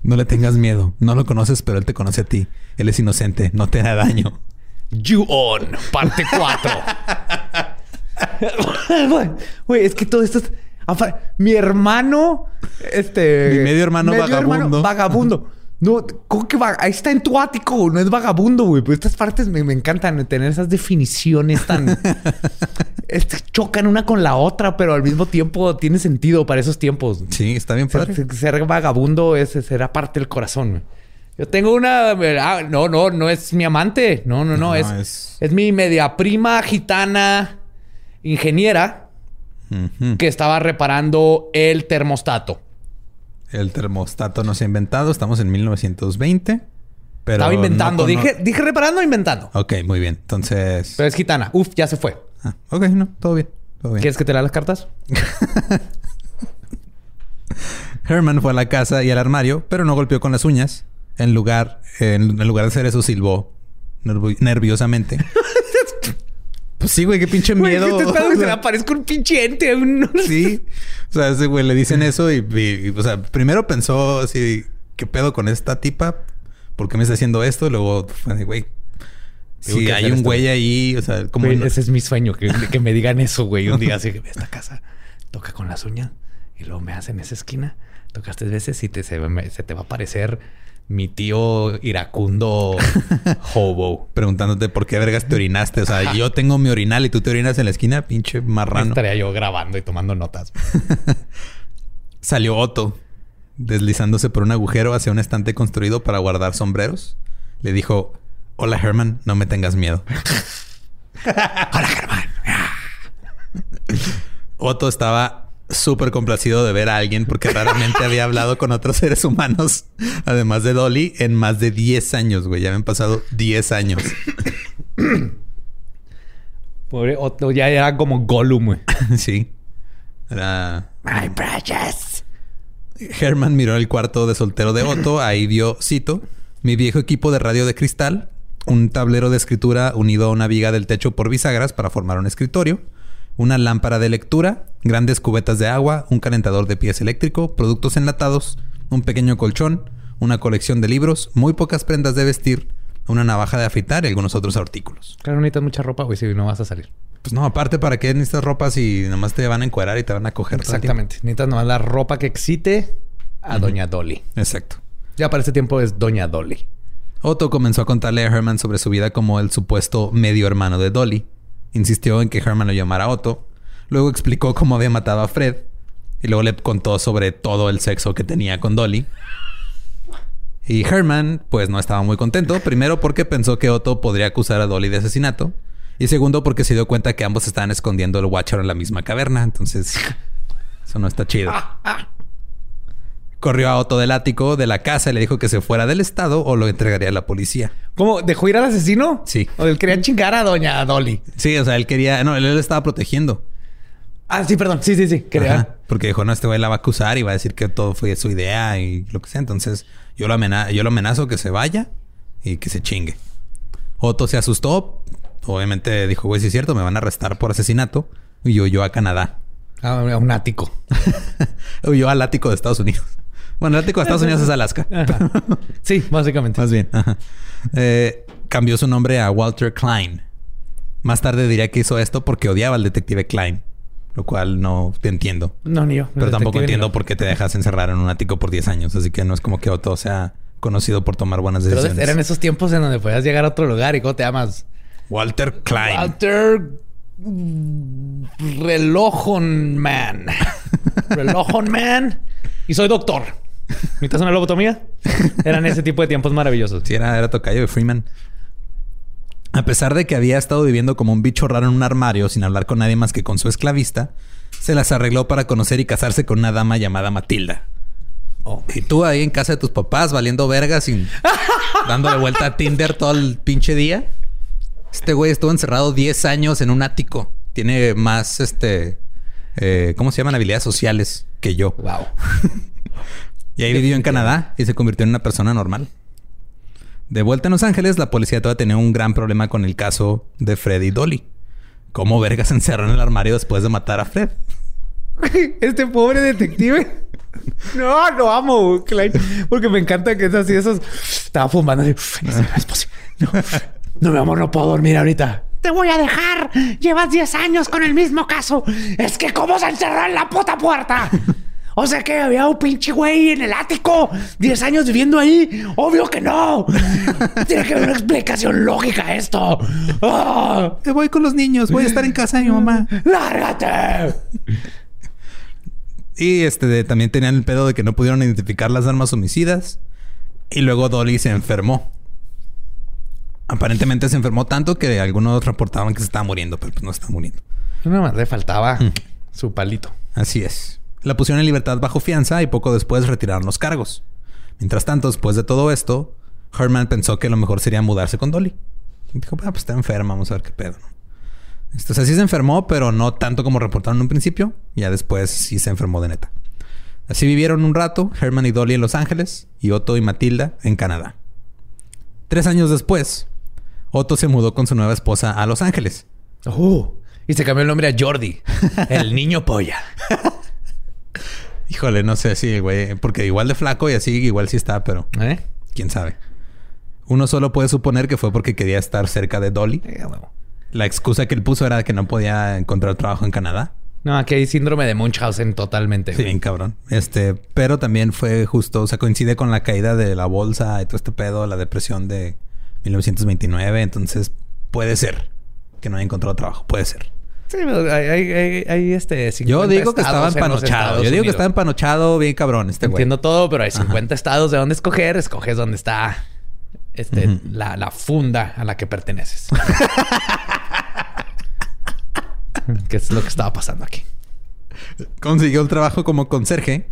no le tengas miedo. No lo conoces, pero él te conoce a ti. Él es inocente, no te hará daño. You On, parte 4. Güey, es que todo esto es... Mi hermano, este... Mi medio hermano vagabundo. vagabundo. No, ¿cómo que va? Ahí está en tu ático, no es vagabundo, güey. Pero estas partes me, me encantan tener esas definiciones tan... este, chocan una con la otra, pero al mismo tiempo tiene sentido para esos tiempos. Sí, está bien padre. Ser, ser vagabundo es ser parte del corazón. Yo tengo una... ah, no, no, no es mi amante. No, no, no. No, es, es- es mi media prima gitana ingeniera que estaba reparando el termostato. El termostato no se ha inventado. Estamos en 1920. Pero estaba inventando. no dije, dije reparando o inventando. Ok, muy bien. Entonces... Pero es gitana. Uf, ya se fue. Ah, ok, no, todo bien. Todo bien. ¿Quieres que te lea las cartas? Herman fue a la casa y al armario, pero no golpeó con las uñas. En lugar, en, en lugar de hacer eso, silbó nerviosamente. pues sí, güey, qué pinche Güey, miedo. ¿qué te esperas? O que se le aparezca un pinche ente. un- sí. O sea, ese güey le dicen eso y, y- y, o sea, primero pensó así, ¿qué pedo con esta tipa? ¿Por qué me está haciendo esto? Y luego, de, güey, Si hay un esto, güey ahí, o sea, como Güey, ese es mi sueño, que, que me digan eso, güey. Un día así que ve esta casa, toca con las uñas y luego me hacen esa esquina, tocas tres veces y te, se, me- se te va a aparecer mi tío iracundo hobo. preguntándote por qué vergas te orinaste. O sea, yo tengo mi orinal y tú te orinas en la esquina, pinche marrano. Estaría yo grabando y tomando notas. Salió Otto, deslizándose por un agujero hacia un estante construido para guardar sombreros. Le dijo, hola Herman, no me tengas miedo. Hola, Germán. Otto estaba súper complacido de ver a alguien porque raramente había hablado con otros seres humanos, además de Dolly, en más de 10 años, güey. Ya me han pasado 10 años. Pobre Otto ya era como Gollum, güey. sí. Era... My precious. Herman miró el cuarto de soltero de Otto. Ahí vio, cito, mi viejo equipo de radio de cristal, un tablero de escritura unido a una viga del techo por bisagras para formar un escritorio, una lámpara de lectura, grandes cubetas de agua, un calentador de pies eléctrico, productos enlatados, un pequeño colchón, una colección de libros, muy pocas prendas de vestir, una navaja de afeitar y algunos otros artículos. Claro, necesitas mucha ropa, güey, si no vas a salir. Pues no, aparte, ¿para qué necesitas ropa si nomás te van a encuerar y te van a coger? Exactamente. Necesitas nomás la ropa que excite a Doña Dolly. Exacto. Ya para ese tiempo es Doña Dolly. Otto comenzó a contarle a Herman sobre su vida como el supuesto medio hermano de Dolly. Insistió en que Herman lo llamara Otto. Luego explicó cómo había matado a Fred. Y luego le contó sobre todo el sexo que tenía con Dolly. Y Herman, pues no estaba muy contento. Primero porque pensó que Otto podría acusar a Dolly de asesinato. Y segundo porque se dio cuenta que ambos estaban escondiendo el Watcher en la misma caverna. Entonces, eso no está chido. Corrió a Otto del ático de la casa y le dijo que se fuera del estado o lo entregaría a la policía. ¿Cómo? ¿Dejó ir al asesino? Sí. O él quería chingar a Doña Dolly. Sí, o sea, él quería... No, él lo estaba protegiendo. Ah, sí, perdón. Sí, sí, sí. Quería. Porque dijo, no, este güey la va a acusar y va a decir que todo fue su idea y lo que sea. Entonces, yo lo, amena- yo lo amenazo que se vaya y que se chingue. Otto se asustó. Obviamente dijo, güey, sí es cierto, me van a arrestar por asesinato. Y huyó a Canadá. Ah, a un ático. Huyó al ático de Estados Unidos. Bueno, el ático de Estados Unidos es Alaska. Ajá. Sí, básicamente. Más bien. ajá. Eh, cambió su nombre a Walter Klein. Más tarde diría que hizo esto porque odiaba al detective Klein. Lo cual no te entiendo. No, ni yo. Pero tampoco entiendo yo. por qué te dejas encerrar en un ático por 10 años. Así que no es como que Otto sea conocido por tomar buenas Pero decisiones. eran esos tiempos en donde podías llegar a otro lugar y ¿cómo te llamas? Walter Klein. Walter Relojon Man. Relojon Man. Y soy doctor. ¿Necesitas una lobotomía? Eran ese tipo de tiempos maravillosos. Sí, era, era tocayo de Freeman. A pesar de que había estado viviendo como un bicho raro en un armario sin hablar con nadie más que con su esclavista, se las arregló para conocer y casarse con una dama llamada Matilda. Oh. Y tú ahí en casa de tus papás valiendo vergas y dándole vuelta a Tinder todo el pinche día. Este güey estuvo encerrado 10 años en un ático. Tiene más, este, eh, ¿cómo se llaman? Habilidades sociales que yo. Wow. Y ahí vivió en Canadá y se convirtió en una persona normal. De vuelta en Los Ángeles, la policía todavía tenía un gran problema con el caso de Fred y Dolly. ¿Cómo vergas se encerró en el armario después de matar a Fred? Este pobre detective. No, lo amo, Klein. Porque me encanta que es así, esos... Estaba fumando así. "Eso no es posible. No, no, mi amor, no puedo dormir ahorita. Te voy a dejar. Llevas 10 años con el mismo caso. Es que cómo se encerró en la puta puerta. O sea que había un pinche güey en el ático. 10 años viviendo ahí. Obvio que no. Tiene que haber una explicación lógica a esto. Me voy con los niños, voy a estar en casa de mi mamá. ¡Lárgate! Y este de- también tenían el pedo de que no pudieron identificar las armas homicidas. Y luego Dolly se enfermó. Aparentemente se enfermó tanto que algunos reportaban que se estaba muriendo, pero pues no estaba muriendo. Nada más le faltaba su palito. Así es. La pusieron en libertad bajo fianza y poco después retiraron los cargos. Mientras tanto, después de todo esto, Herman pensó que lo mejor sería mudarse con Dolly. Y dijo, ah, pues está enferma, vamos a ver qué pedo. ¿no? Esto, o sea, sí se enfermó, pero no tanto como reportaron en un principio. Ya después sí se enfermó de neta. Así vivieron un rato, Herman y Dolly en Los Ángeles y Otto y Matilda en Canadá. Tres años después, Otto se mudó con su nueva esposa a Los Ángeles. Oh, y se cambió el nombre a Jordi, el niño polla. Híjole, no sé si, güey, porque igual de flaco y así, igual sí está, pero ¿Eh? quién sabe. Uno solo puede suponer que fue porque quería estar cerca de Dolly. Eh. La excusa que él puso era que no podía encontrar trabajo en Canadá. No, aquí hay síndrome de Munchausen totalmente. Sí, bien cabrón. Este, pero también fue justo, o sea, coincide con la caída de la bolsa y todo este pedo, la depresión de 1929. Entonces, puede ser que no haya encontrado trabajo. Puede ser. Sí, pero hay, hay- hay- hay, este, Yo 50 digo que estaba empanochado. Yo digo que estaba empanochado bien cabrón este güey. Entiendo todo, pero hay 50 estados de dónde escoger. Escoges dónde está este, la, la funda a la que perteneces. ¿Qué es lo que estaba pasando aquí? Consiguió el trabajo como conserje.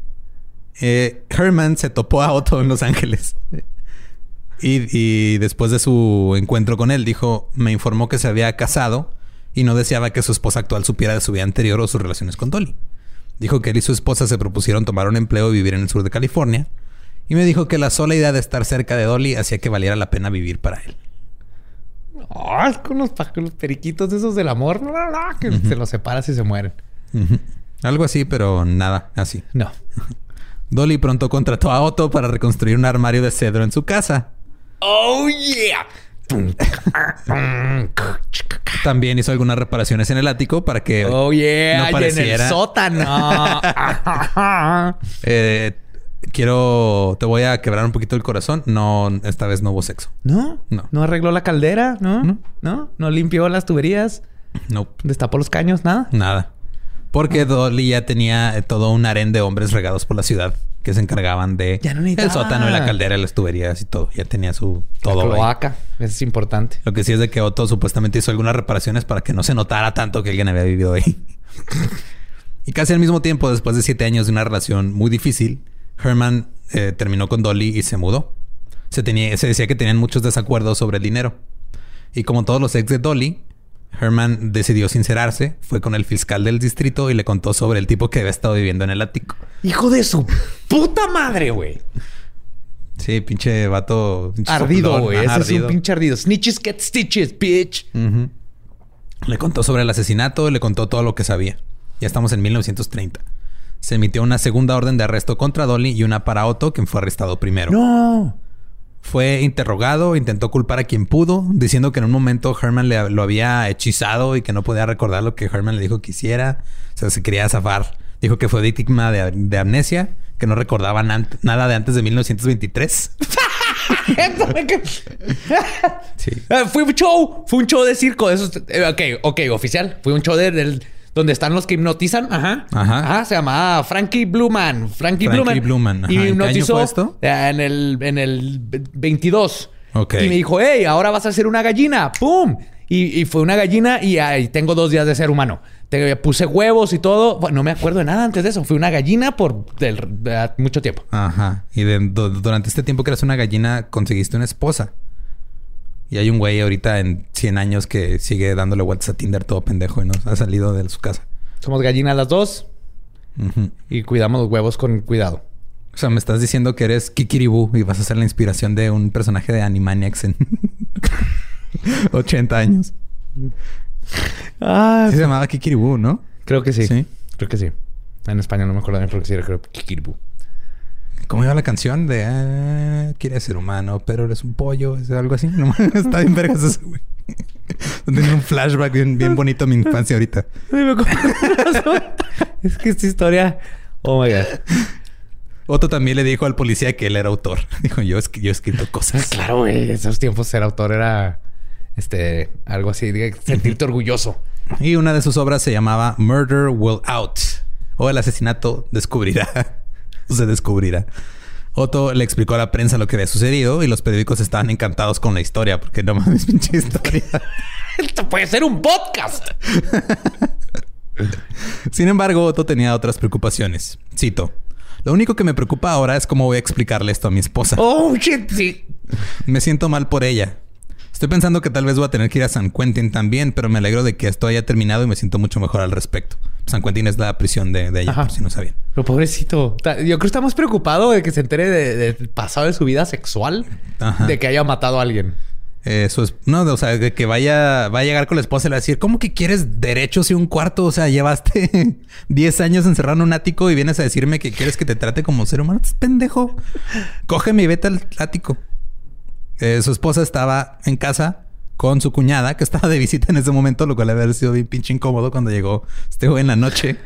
Eh, Herman se topó a Otto en Los Ángeles. Y, y después de su encuentro con él, dijo, me informó que se había casado y no deseaba que su esposa actual supiera de su vida anterior o sus relaciones con Dolly. Dijo que él y su esposa se propusieron tomar un empleo y vivir en el sur de California. Y me dijo que la sola idea de estar cerca de Dolly hacía que valiera la pena vivir para él. Ah, es con los, con los periquitos esos del amor. No, no, no, que se los separas y se mueren. Algo así, pero nada, así. No. Dolly pronto contrató a Otto para reconstruir un armario de cedro en su casa. ¡Oh, yeah! También hizo algunas reparaciones en el ático para que ¡Oh, yeah! no Y en pareciera. el sótano. Eh, quiero, te voy a quebrar un poquito el corazón. No, esta vez no hubo sexo. ¿No? No. ¿No arregló la caldera? ¿No? No. ¿No? ¿No limpió las tuberías? No, ¿Destapó los caños? ¿Nada? nada. Porque Dolly ya tenía todo un harén de hombres regados por la ciudad que se encargaban de Ya no el sótano y la caldera, las tuberías y todo. Ya tenía su todo. la ahí. cloaca. Eso es importante. Lo que sí es de que Otto supuestamente hizo algunas reparaciones para que no se notara tanto que alguien había vivido ahí. y casi al mismo tiempo, después de siete años de una relación muy difícil, Herman eh, terminó con Dolly y se mudó. Se, tenía, se decía que tenían muchos desacuerdos sobre el dinero. Y como todos los ex de Dolly, Herman decidió sincerarse, fue con el fiscal del distrito y le contó sobre el tipo que había estado viviendo en el ático. ¡Hijo de su puta madre, güey! Sí, pinche vato. pinche Ardido, güey. Ese es un ardido. pinche ardido. Snitches get stitches, bitch. Le contó sobre el asesinato le contó todo lo que sabía. Ya estamos en 1930. Se emitió una segunda orden de arresto contra Dolly y una para Otto, quien fue arrestado primero. No. Fue interrogado, intentó culpar a quien pudo, diciendo que en un momento Herman le, lo había hechizado y que no podía recordar lo que Herman le dijo que hiciera. O sea, se quería zafar. Dijo que fue víctima de, de amnesia, que no recordaba nada de antes de 1923. Sí. Ah, fue un show. Fue un show de circo. Eso, es- eh, ok, ok, oficial. Fue un show de, del- donde están los que hipnotizan. Ajá. Ajá. se llamaba Frankie Bluman. Frankie, Frankie Bluman. Ajá. Y ¿En qué año hipnotizó fue esto? eh, En el, en el 22. Ok. Y me dijo, hey, ahora vas a ser una gallina. ¡Pum! Y, y fue una gallina y ahí tengo dos días de ser humano. Te puse huevos y todo. Bueno, no me acuerdo de nada antes de eso. Fui una gallina por del- de- mucho tiempo. Ajá. Y de- du- durante este tiempo que eras una gallina, conseguiste una esposa. Y hay un güey ahorita en 100 años que sigue dándole vueltas a Tinder todo pendejo y no ha salido de su casa. Somos gallinas las dos y cuidamos los huevos con cuidado. O sea, me estás diciendo que eres Kikiribu y vas a ser la inspiración de un personaje de Animaniacs en 80 años. Ah, Sí se llamaba Kikiribu, ¿no? creo que sí. Sí. Creo que sí. En español no me acuerdo bien porque sí, creo Kikiribu. ¿Cómo iba la canción de ah, quieres ser humano, pero eres un pollo? ¿Es algo así? No, está bien vergas eso, güey. Un flashback bien, bien bonito a mi infancia ahorita. Es que esta historia... Oh, my God. Otto también le dijo al policía que él era autor. Dijo, yo, es que yo he escrito cosas. Claro, güey. En esos tiempos ser autor era... Este... Algo así. sentirte orgulloso. Y una de sus obras se llamaba Murder Will Out. O el asesinato descubrirá. se descubrirá. Otto le explicó a la prensa lo que había sucedido y los periódicos estaban encantados con la historia porque no mames, pinche historia. Esto puede ser un podcast. Sin embargo, Otto tenía otras preocupaciones. Cito. Lo único que me preocupa ahora es cómo voy a explicarle esto a mi esposa. Oh, shit. Sí. Me siento mal por ella. Estoy pensando que tal vez voy a tener que ir a San Quentin también, pero me alegro de que esto haya terminado y me siento mucho mejor al respecto. San Quentin es la prisión de, de ella, Ajá. por si no sabían. Pero pobrecito. Yo creo que está más preocupado de que se entere de- del pasado de su vida sexual Ajá. de que haya matado a alguien. Eso es, no, o sea, de que vaya, va a llegar con la esposa y le va a decir, ¿cómo que quieres derechos y un cuarto? O sea, llevaste 10 años encerrado en un ático y vienes a decirme que quieres que te trate como ser humano. Pendejo. Cógeme y vete al ático. Eh, su esposa estaba en casa con su cuñada, que estaba de visita en ese momento, lo cual debe haber sido bien pinche incómodo cuando llegó este güey en la noche.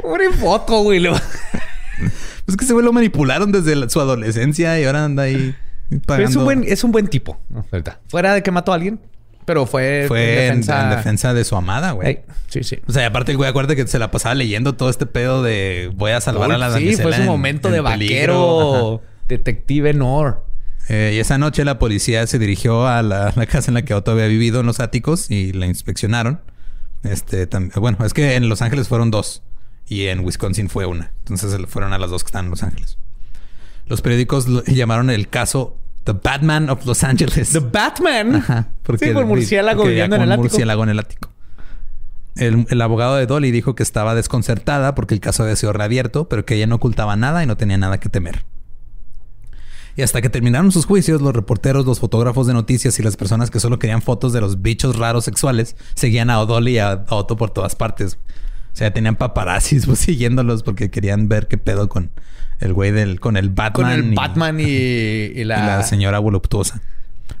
Pobre foto, güey. lo- Pues que ese güey lo manipularon desde la- su adolescencia y ahora anda ahí Pero pagando. es un buen, es un buen tipo. Fuera de que mató a alguien, pero fue, Fue en defensa... en defensa de su amada, güey. Ey, sí, sí. O sea, y aparte el güey, acuérdate que se la pasaba leyendo todo este pedo de voy a salvar Uy, a la Sí, fue su en- momento en de. Ajá. vaquero, detective Nor. Eh, y esa noche la policía se dirigió a la, la casa en la que Otto había vivido en los áticos y la inspeccionaron. Este, bueno, es que en Los Ángeles fueron dos y en Wisconsin fue una. Entonces fueron a las dos que están en Los Ángeles. Los periódicos lo llamaron el caso The Batman of Los Angeles. The Batman. Ajá, sí, por murciélago porque viviendo en el ático. murciélago en el ático. El, el abogado de Dolly dijo que estaba desconcertada porque el caso había sido reabierto, pero que ella no ocultaba nada y no tenía nada que temer. Y hasta que terminaron sus juicios, los reporteros, los fotógrafos de noticias y las personas que solo querían fotos de los bichos raros sexuales seguían a Dolly y a Otto por todas partes. O sea, tenían paparazzis pues, siguiéndolos porque querían ver qué pedo con el güey del, con el Batman. Con el y- Batman y, y y la... la señora voluptuosa.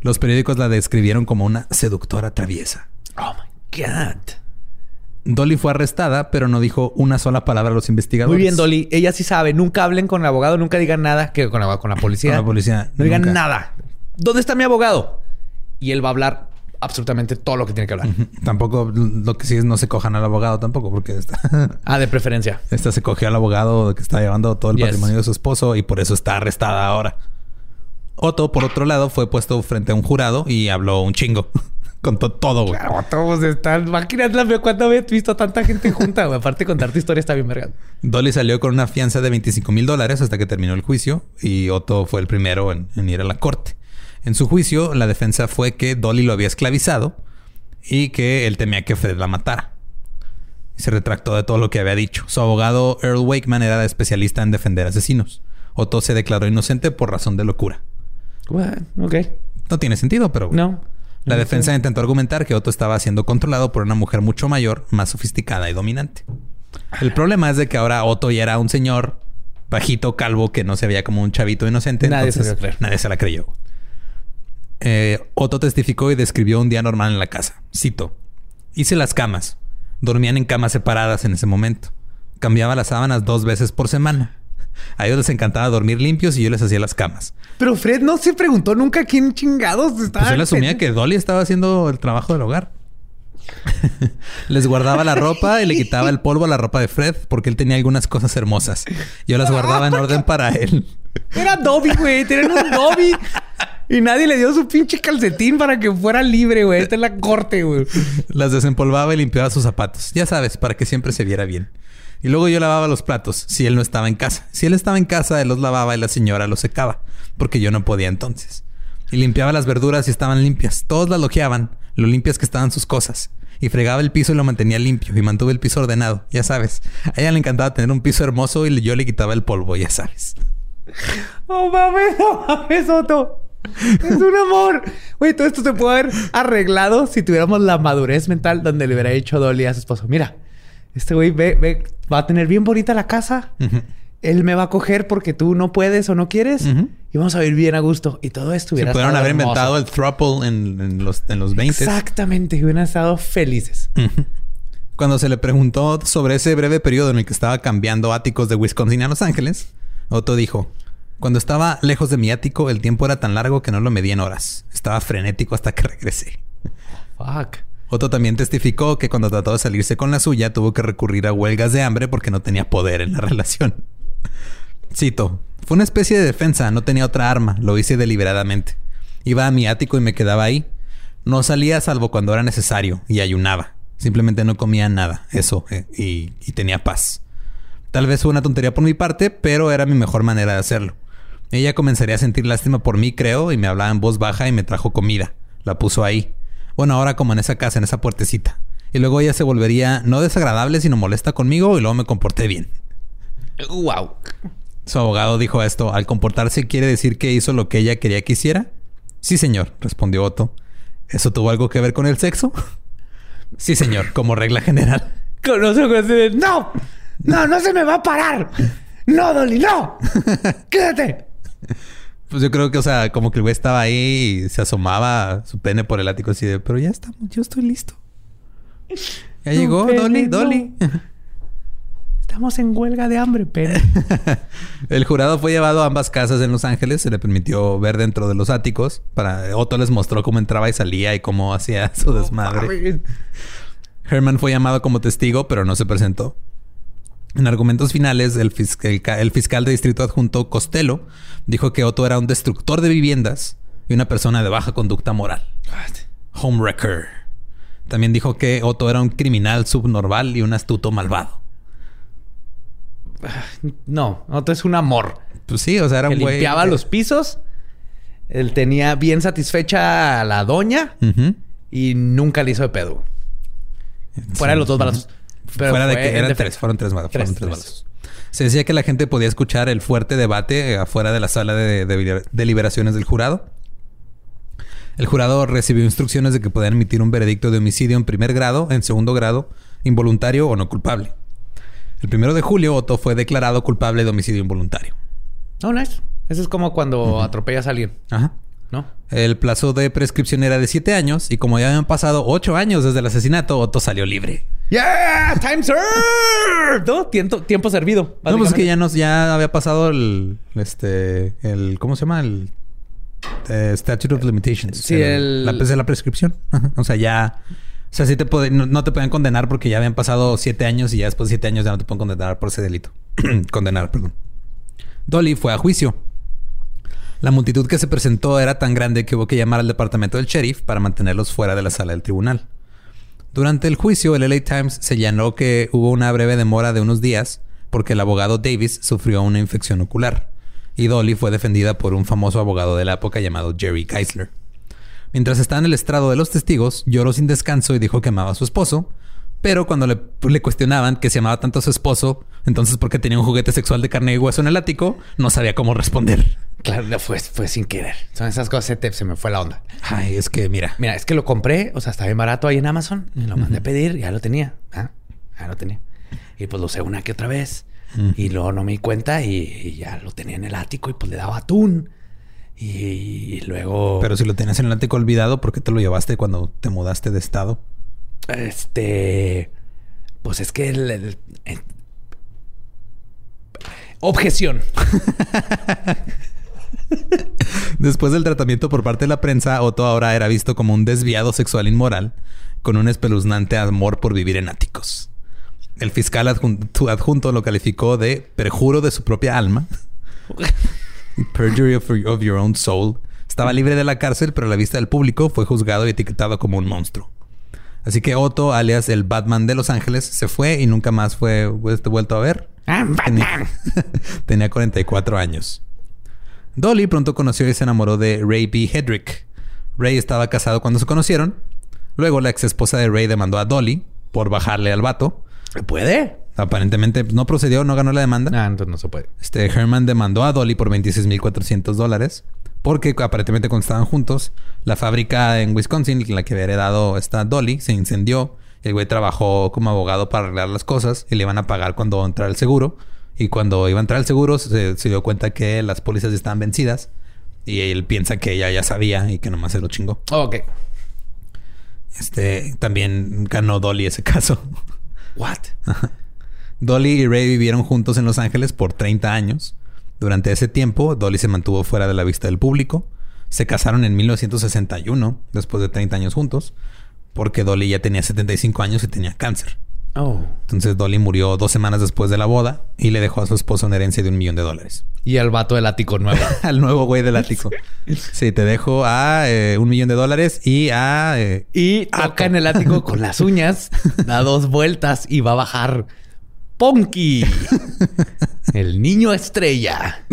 Los periódicos la describieron como una seductora traviesa. Oh my God. Dolly fue arrestada, pero no dijo una sola palabra a los investigadores. Muy bien, Dolly. Ella sí sabe. Nunca hablen con el abogado, nunca digan nada. Que con la, con la policía. Con la policía, No digan nada. ¿Dónde está mi abogado? Y él va a hablar absolutamente todo lo que tiene que hablar. Tampoco lo que sí es no se cojan al abogado tampoco, porque esta, Ah, de preferencia. esta se cogió al abogado que está llevando todo el Yes. patrimonio de su esposo y por eso está arrestada ahora. Otto, por otro lado, fue puesto frente a un jurado y habló un chingo. Contó todo, güey. Claro, todos están. Imagínate la cuando habías visto a tanta gente junta, güey. Aparte, contar tu historia está bien verga. Dolly salió con una fianza de 25 mil dólares hasta que terminó el juicio y Otto fue el primero en, en ir a la corte. En su juicio, la defensa fue que Dolly lo había esclavizado y que él temía que Fred la matara. Y se retractó de todo lo que había dicho. Su abogado Earl Wakeman era especialista en defender asesinos. Otto se declaró inocente por razón de locura. What? Ok. No tiene sentido, pero... No. La defensa intentó argumentar que Otto estaba siendo controlado por una mujer mucho mayor, más sofisticada y dominante. El problema es de que ahora Otto ya era un señor bajito, calvo, que no se veía como un chavito inocente. Entonces creer. Nadie se la creyó. Eh, Otto testificó y describió un día normal en la casa. Cito. Hice las camas. Dormían en camas separadas en ese momento. Cambiaba las sábanas dos veces por semana. A ellos les encantaba dormir limpios y yo les hacía las camas. Pero Fred no se preguntó nunca quién chingados estaba. Pues él asumía que Dolly estaba haciendo el trabajo del hogar. Les guardaba la ropa y le quitaba el polvo a la ropa de Fred porque él tenía algunas cosas hermosas. Yo las guardaba en orden para él. Era Dobby, güey. Tenían un Dobby. Y nadie le dio su pinche calcetín para que fuera libre, güey. Esta es la corte, güey. Las desempolvaba y limpiaba sus zapatos. Ya sabes, para que siempre se viera bien. Y luego yo lavaba los platos si él no estaba en casa. Si él estaba en casa, él los lavaba y la señora los secaba, porque yo no podía entonces. Y limpiaba las verduras y estaban limpias. Todos las lojeaban, lo limpias que estaban sus cosas. Y fregaba el piso y lo mantenía limpio y mantuve el piso ordenado, ya sabes. A ella le encantaba tener un piso hermoso y yo le quitaba el polvo, ya sabes. No mames, no mames, Otto. Es un amor. Güey, todo esto se puede haber arreglado si tuviéramos la madurez mental donde le hubiera dicho Dolly a su esposo. Mira, este güey ve, ve, va a tener bien bonita la casa. Él me va a coger porque tú no puedes o no quieres. Y vamos a vivir bien a gusto. Y todo esto Se hubiera pudieron estado haber hermoso. inventado el thruple en, en los, en los 20. Exactamente. Y hubieran estado felices. Cuando se le preguntó sobre ese breve periodo en el que estaba cambiando áticos de Wisconsin a Los Ángeles, Otto dijo: Cuando estaba lejos de mi ático, el tiempo era tan largo que no lo medí en horas. Estaba frenético hasta que regresé. Fuck. Otto también testificó que cuando trató de salirse con la suya, tuvo que recurrir a huelgas de hambre porque no tenía poder en la relación. Cito: Fue una especie de defensa, no tenía otra arma, lo hice deliberadamente. Iba a mi ático y me quedaba ahí. No salía salvo cuando era necesario y ayunaba. Simplemente no comía nada, eso, eh, y, y tenía paz. Tal vez fue una tontería por mi parte, pero era mi mejor manera de hacerlo. Ella comenzaría a sentir lástima por mí, creo, y me hablaba en voz baja y me trajo comida. La puso ahí. Bueno, ahora como en esa casa, en esa puertecita. Y luego ella se volvería no desagradable, sino molesta conmigo y luego me comporté bien. Wow. Su abogado dijo esto. Al comportarse quiere decir que hizo lo que ella quería que hiciera. Sí, señor, respondió Otto. ¿Eso tuvo algo que ver con el sexo? sí, señor, como regla general. Con ese de, ¡No! ¡No, no se me va a parar! ¡No, Dolly, no! ¡Quédate! Pues yo creo que, o sea, como que el güey estaba ahí y se asomaba su pene por el ático así de, pero ya estamos, yo estoy listo. Ya llegó, Dolly, Dolly. Estamos en huelga de hambre, pene. el jurado fue llevado a ambas casas en Los Ángeles. Se le permitió ver dentro de los áticos. Para Otto les mostró cómo entraba y salía y cómo hacía su desmadre. Herman fue llamado como testigo, pero no se presentó. En argumentos finales, el, el, fiscal de distrito adjunto Costello dijo que Otto era un destructor de viviendas y una persona de baja conducta moral. Homewrecker. También dijo que Otto era un criminal subnormal y un astuto malvado. No, Otto es un amor. Pues sí, o sea, era un güey. Limpiaba los pisos. Él tenía bien satisfecha a la doña y nunca le hizo de pedo. Fuera de los dos balazos. Fuera de que eran tres, fueron tres balas. Fueron tres. Se decía que la gente podía escuchar el fuerte debate afuera de la sala de, deliberaciones del jurado. El jurado recibió instrucciones de que podían emitir un veredicto de homicidio en primer grado, en segundo grado, involuntario o no culpable. El primero de julio, Otto fue declarado culpable de homicidio involuntario. Oh, nice. Eso es como cuando atropellas a alguien. Ajá. ¿No? El plazo de prescripción era de siete años y como ya habían pasado ocho años desde el asesinato, Otto salió libre. ¡Yeah! ¡Time served! ¿No? Tiempo, tiempo servido. No, pues es que ya nos, ya había pasado el, este, el, ¿cómo se llama? El eh, Statute of Limitations. Sí, el... La, la prescripción. O sea, ya o sea, sí te no, te pueden condenar porque ya habían pasado siete años y ya después de siete años ya no te pueden condenar por ese delito. condenar, perdón. Dolly fue a juicio. La multitud que se presentó era tan grande que hubo que llamar al departamento del sheriff para mantenerlos fuera de la sala del tribunal. Durante el juicio, el LA Times señaló que hubo una breve demora de unos días porque el abogado Davis sufrió una infección ocular y Dolly fue defendida por un famoso abogado de la época llamado Jerry Geisler. Mientras estaba en el estrado de los testigos, lloró sin descanso y dijo que amaba a su esposo. Pero cuando le, le, cuestionaban que se amaba tanto a su esposo, entonces porque tenía un juguete sexual de carne y hueso en el ático, no sabía cómo responder. Claro, fue, fue sin querer. Son esas cosas, se, me fue la onda. Ay, es que mira. Mira, es que lo compré, o sea, estaba bien barato ahí en Amazon. Y lo mandé a pedir, ya lo tenía. ¿ah? Ya lo tenía. Y pues lo usé una que otra vez. Y luego no me di cuenta y, y, ya lo tenía en el ático y pues le daba atún. Y, luego. Pero si lo tenías en el ático olvidado, ¿por qué te lo llevaste cuando te mudaste de estado? Este. Pues es que el, Objeción. Después del tratamiento por parte de la prensa, Otto ahora era visto como un desviado sexual inmoral con un espeluznante amor por vivir en áticos. El fiscal adjunto lo calificó de perjuro de su propia alma Perjury of, Your Own Soul. Estaba libre de la cárcel, pero a la vista del público fue juzgado y etiquetado como un monstruo. Así que Otto, alias el Batman de Los Ángeles, se fue y nunca más fue vuelto a ver. Ah, tenía, tenía 44 años. Dolly pronto conoció y se enamoró de Ray B. Hedrick. Ray estaba casado cuando se conocieron. Luego la ex esposa de Ray demandó a Dolly por bajarle al vato. ¿Puede? Aparentemente no procedió, no ganó la demanda. Ah, entonces no se puede. Este Herman demandó a Dolly por 26.400 dólares. Porque aparentemente cuando estaban juntos, la fábrica en Wisconsin, la que había heredado esta Dolly, se incendió. El güey trabajó como abogado para arreglar las cosas y le iban a pagar cuando entrara el seguro. Y cuando iba a entrar el seguro, se, dio cuenta que las pólizas estaban vencidas. Y él piensa que ella ya sabía y que nomás se lo chingó. ok. Este también ganó Dolly ese caso. What? Dolly y Ray vivieron juntos en Los Ángeles por 30 años. Durante ese tiempo, Dolly se mantuvo fuera de la vista del público. Se casaron en 1961, después de 30 años juntos, porque Dolly ya tenía 75 años y tenía cáncer. Oh. Entonces Dolly murió dos semanas después de la boda y le dejó a su esposo una herencia de un millón de dólares. Y al vato del ático nuevo. al nuevo güey del ático. sí, te dejo a eh, un millón de dólares y a... Eh, y toca en el ático con las uñas, da dos vueltas y va a bajar Ponky, el niño estrella.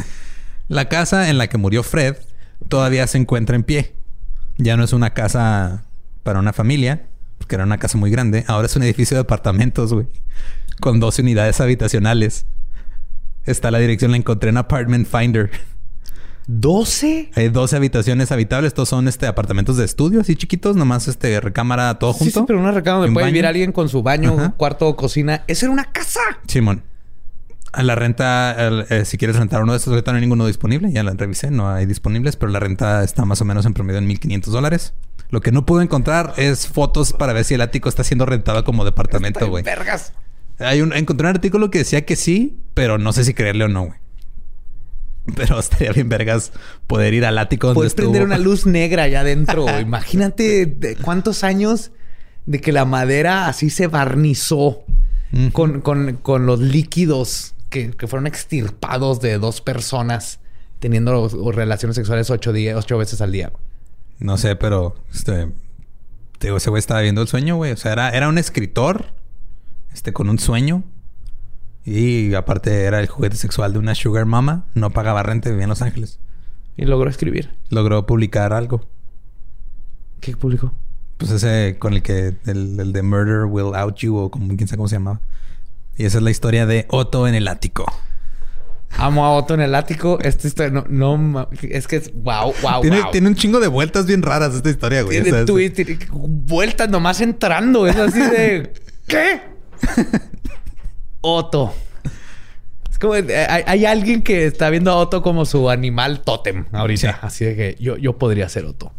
La casa en la que murió Fred todavía se encuentra en pie. Ya no es una casa para una familia, porque era una casa muy grande. Ahora es un edificio de apartamentos, güey, con 12 unidades habitacionales. Está la dirección, la encontré en Apartment Finder. ¿12? Hay 12 habitaciones habitables. Estos son este apartamentos de estudio así chiquitos, nomás este recámara todo junto. Sí, pero una recámara donde puede vivir alguien con su baño, cuarto o cocina. Esa era una casa. Simón. La renta, el- eh, si quieres rentar uno de estos, ahorita no hay ninguno disponible. Ya la revisé, no hay disponibles, pero la renta está más o menos en promedio en 1500 dólares. Lo que no pude encontrar es fotos para ver si el ático está siendo rentado como departamento, güey. Vergas. Hay un, encontré un artículo que decía que sí, pero no sé si creerle o no, güey. Pero estaría bien vergas poder ir al ático donde Puedes estuvo. prender una luz negra allá adentro. Imagínate de cuántos años de que la madera así se barnizó con, con- con los líquidos que, que fueron extirpados de dos personas teniendo relaciones sexuales ocho, días, ocho veces al día. No sé, pero este, te digo, ese güey estaba viendo el sueño, güey. O sea, era, era un escritor, este, con un sueño. Y aparte era el juguete sexual de una sugar mama. No pagaba renta, vivía en Los Ángeles. Y logró escribir. Logró publicar algo. ¿Qué publicó? Pues ese con el que... El, el de Murder Will Out You o como, quién sabe cómo se llamaba. Y esa es la historia de Otto en el ático. Amo a Otto en el ático. Esta historia no, es que es wow, wow, tiene, wow. tiene un chingo de vueltas bien raras esta historia, güey. Tiene O sea, tiene vueltas nomás entrando. Es así de. ¿Qué? Otto. Es como. eh, Hay, hay alguien que está viendo a Otto como su animal tótem ahorita. Sí. Así de que yo, yo podría ser Otto.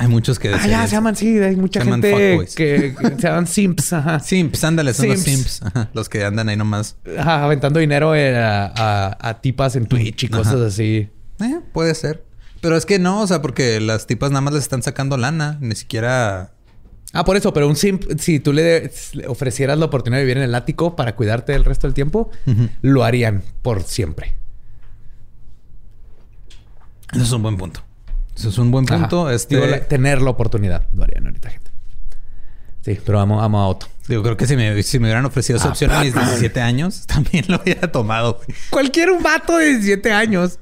Hay muchos que Ah, ya, eso. se llaman, sí. Hay mucha Se gente que, que se llaman simps. Ajá. Simps, ándale, son los Simps. simps. Ajá, los que andan ahí nomás. Ajá, aventando dinero eh, a, a- a tipas en Twitch y cosas así. Eh, puede ser. Pero es que no, o sea, porque las tipas nada más les están sacando lana. Ni siquiera... Ah, por eso, pero un simp, si tú le, ofrecieras la oportunidad de vivir en el ático para cuidarte el resto del tiempo, lo harían por siempre. Eso es un buen punto. Eso es un buen punto. Ajá. Este, Digo, la- tener la oportunidad lo harían ahorita, gente. Sí, pero amo, amo a Otto. digo, creo que si me, si me hubieran ofrecido esa Ah, opción a mis Batman. 17 años, también lo hubiera tomado. Cualquier vato de 17 años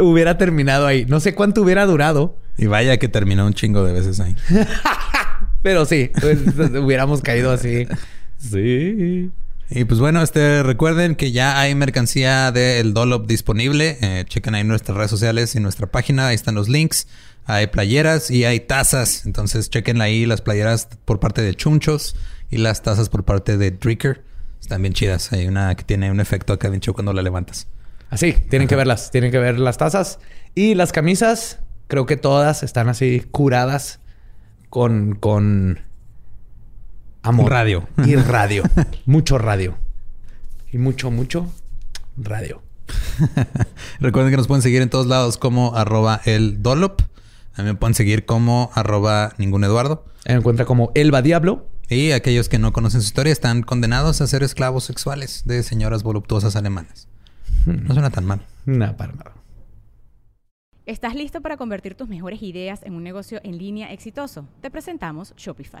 hubiera terminado ahí. No sé cuánto hubiera durado, Y vaya que terminó un chingo de veces ahí. pero sí, pues, hubiéramos caído así. Sí. Y pues bueno, este recuerden que ya hay mercancía del Dolop disponible. Eh, chequen ahí nuestras redes sociales y nuestra página. Ahí están los links. Hay playeras y hay tazas. Entonces chequen ahí las playeras por parte de Chunchos y las tazas por parte de Dricker. Están bien chidas. Hay una que tiene un efecto acá bien chido cuando la levantas. Así, tienen que verlas. Tienen que ver las tazas. Y las camisas, creo que todas están así curadas con, con amor. Radio. Y radio. mucho radio. Y mucho, mucho radio. Recuerden que nos pueden seguir en todos lados como arroba el Dolop. A mí me pueden seguir como arroba ningún Eduardo. Me encuentra como Elba Diablo. Y aquellos que no conocen su historia están condenados a ser esclavos sexuales de señoras voluptuosas alemanas. No suena tan mal. Nada para nada. ¿Estás listo para convertir tus mejores ideas en un negocio en línea exitoso? Te presentamos Shopify.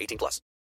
18 plus.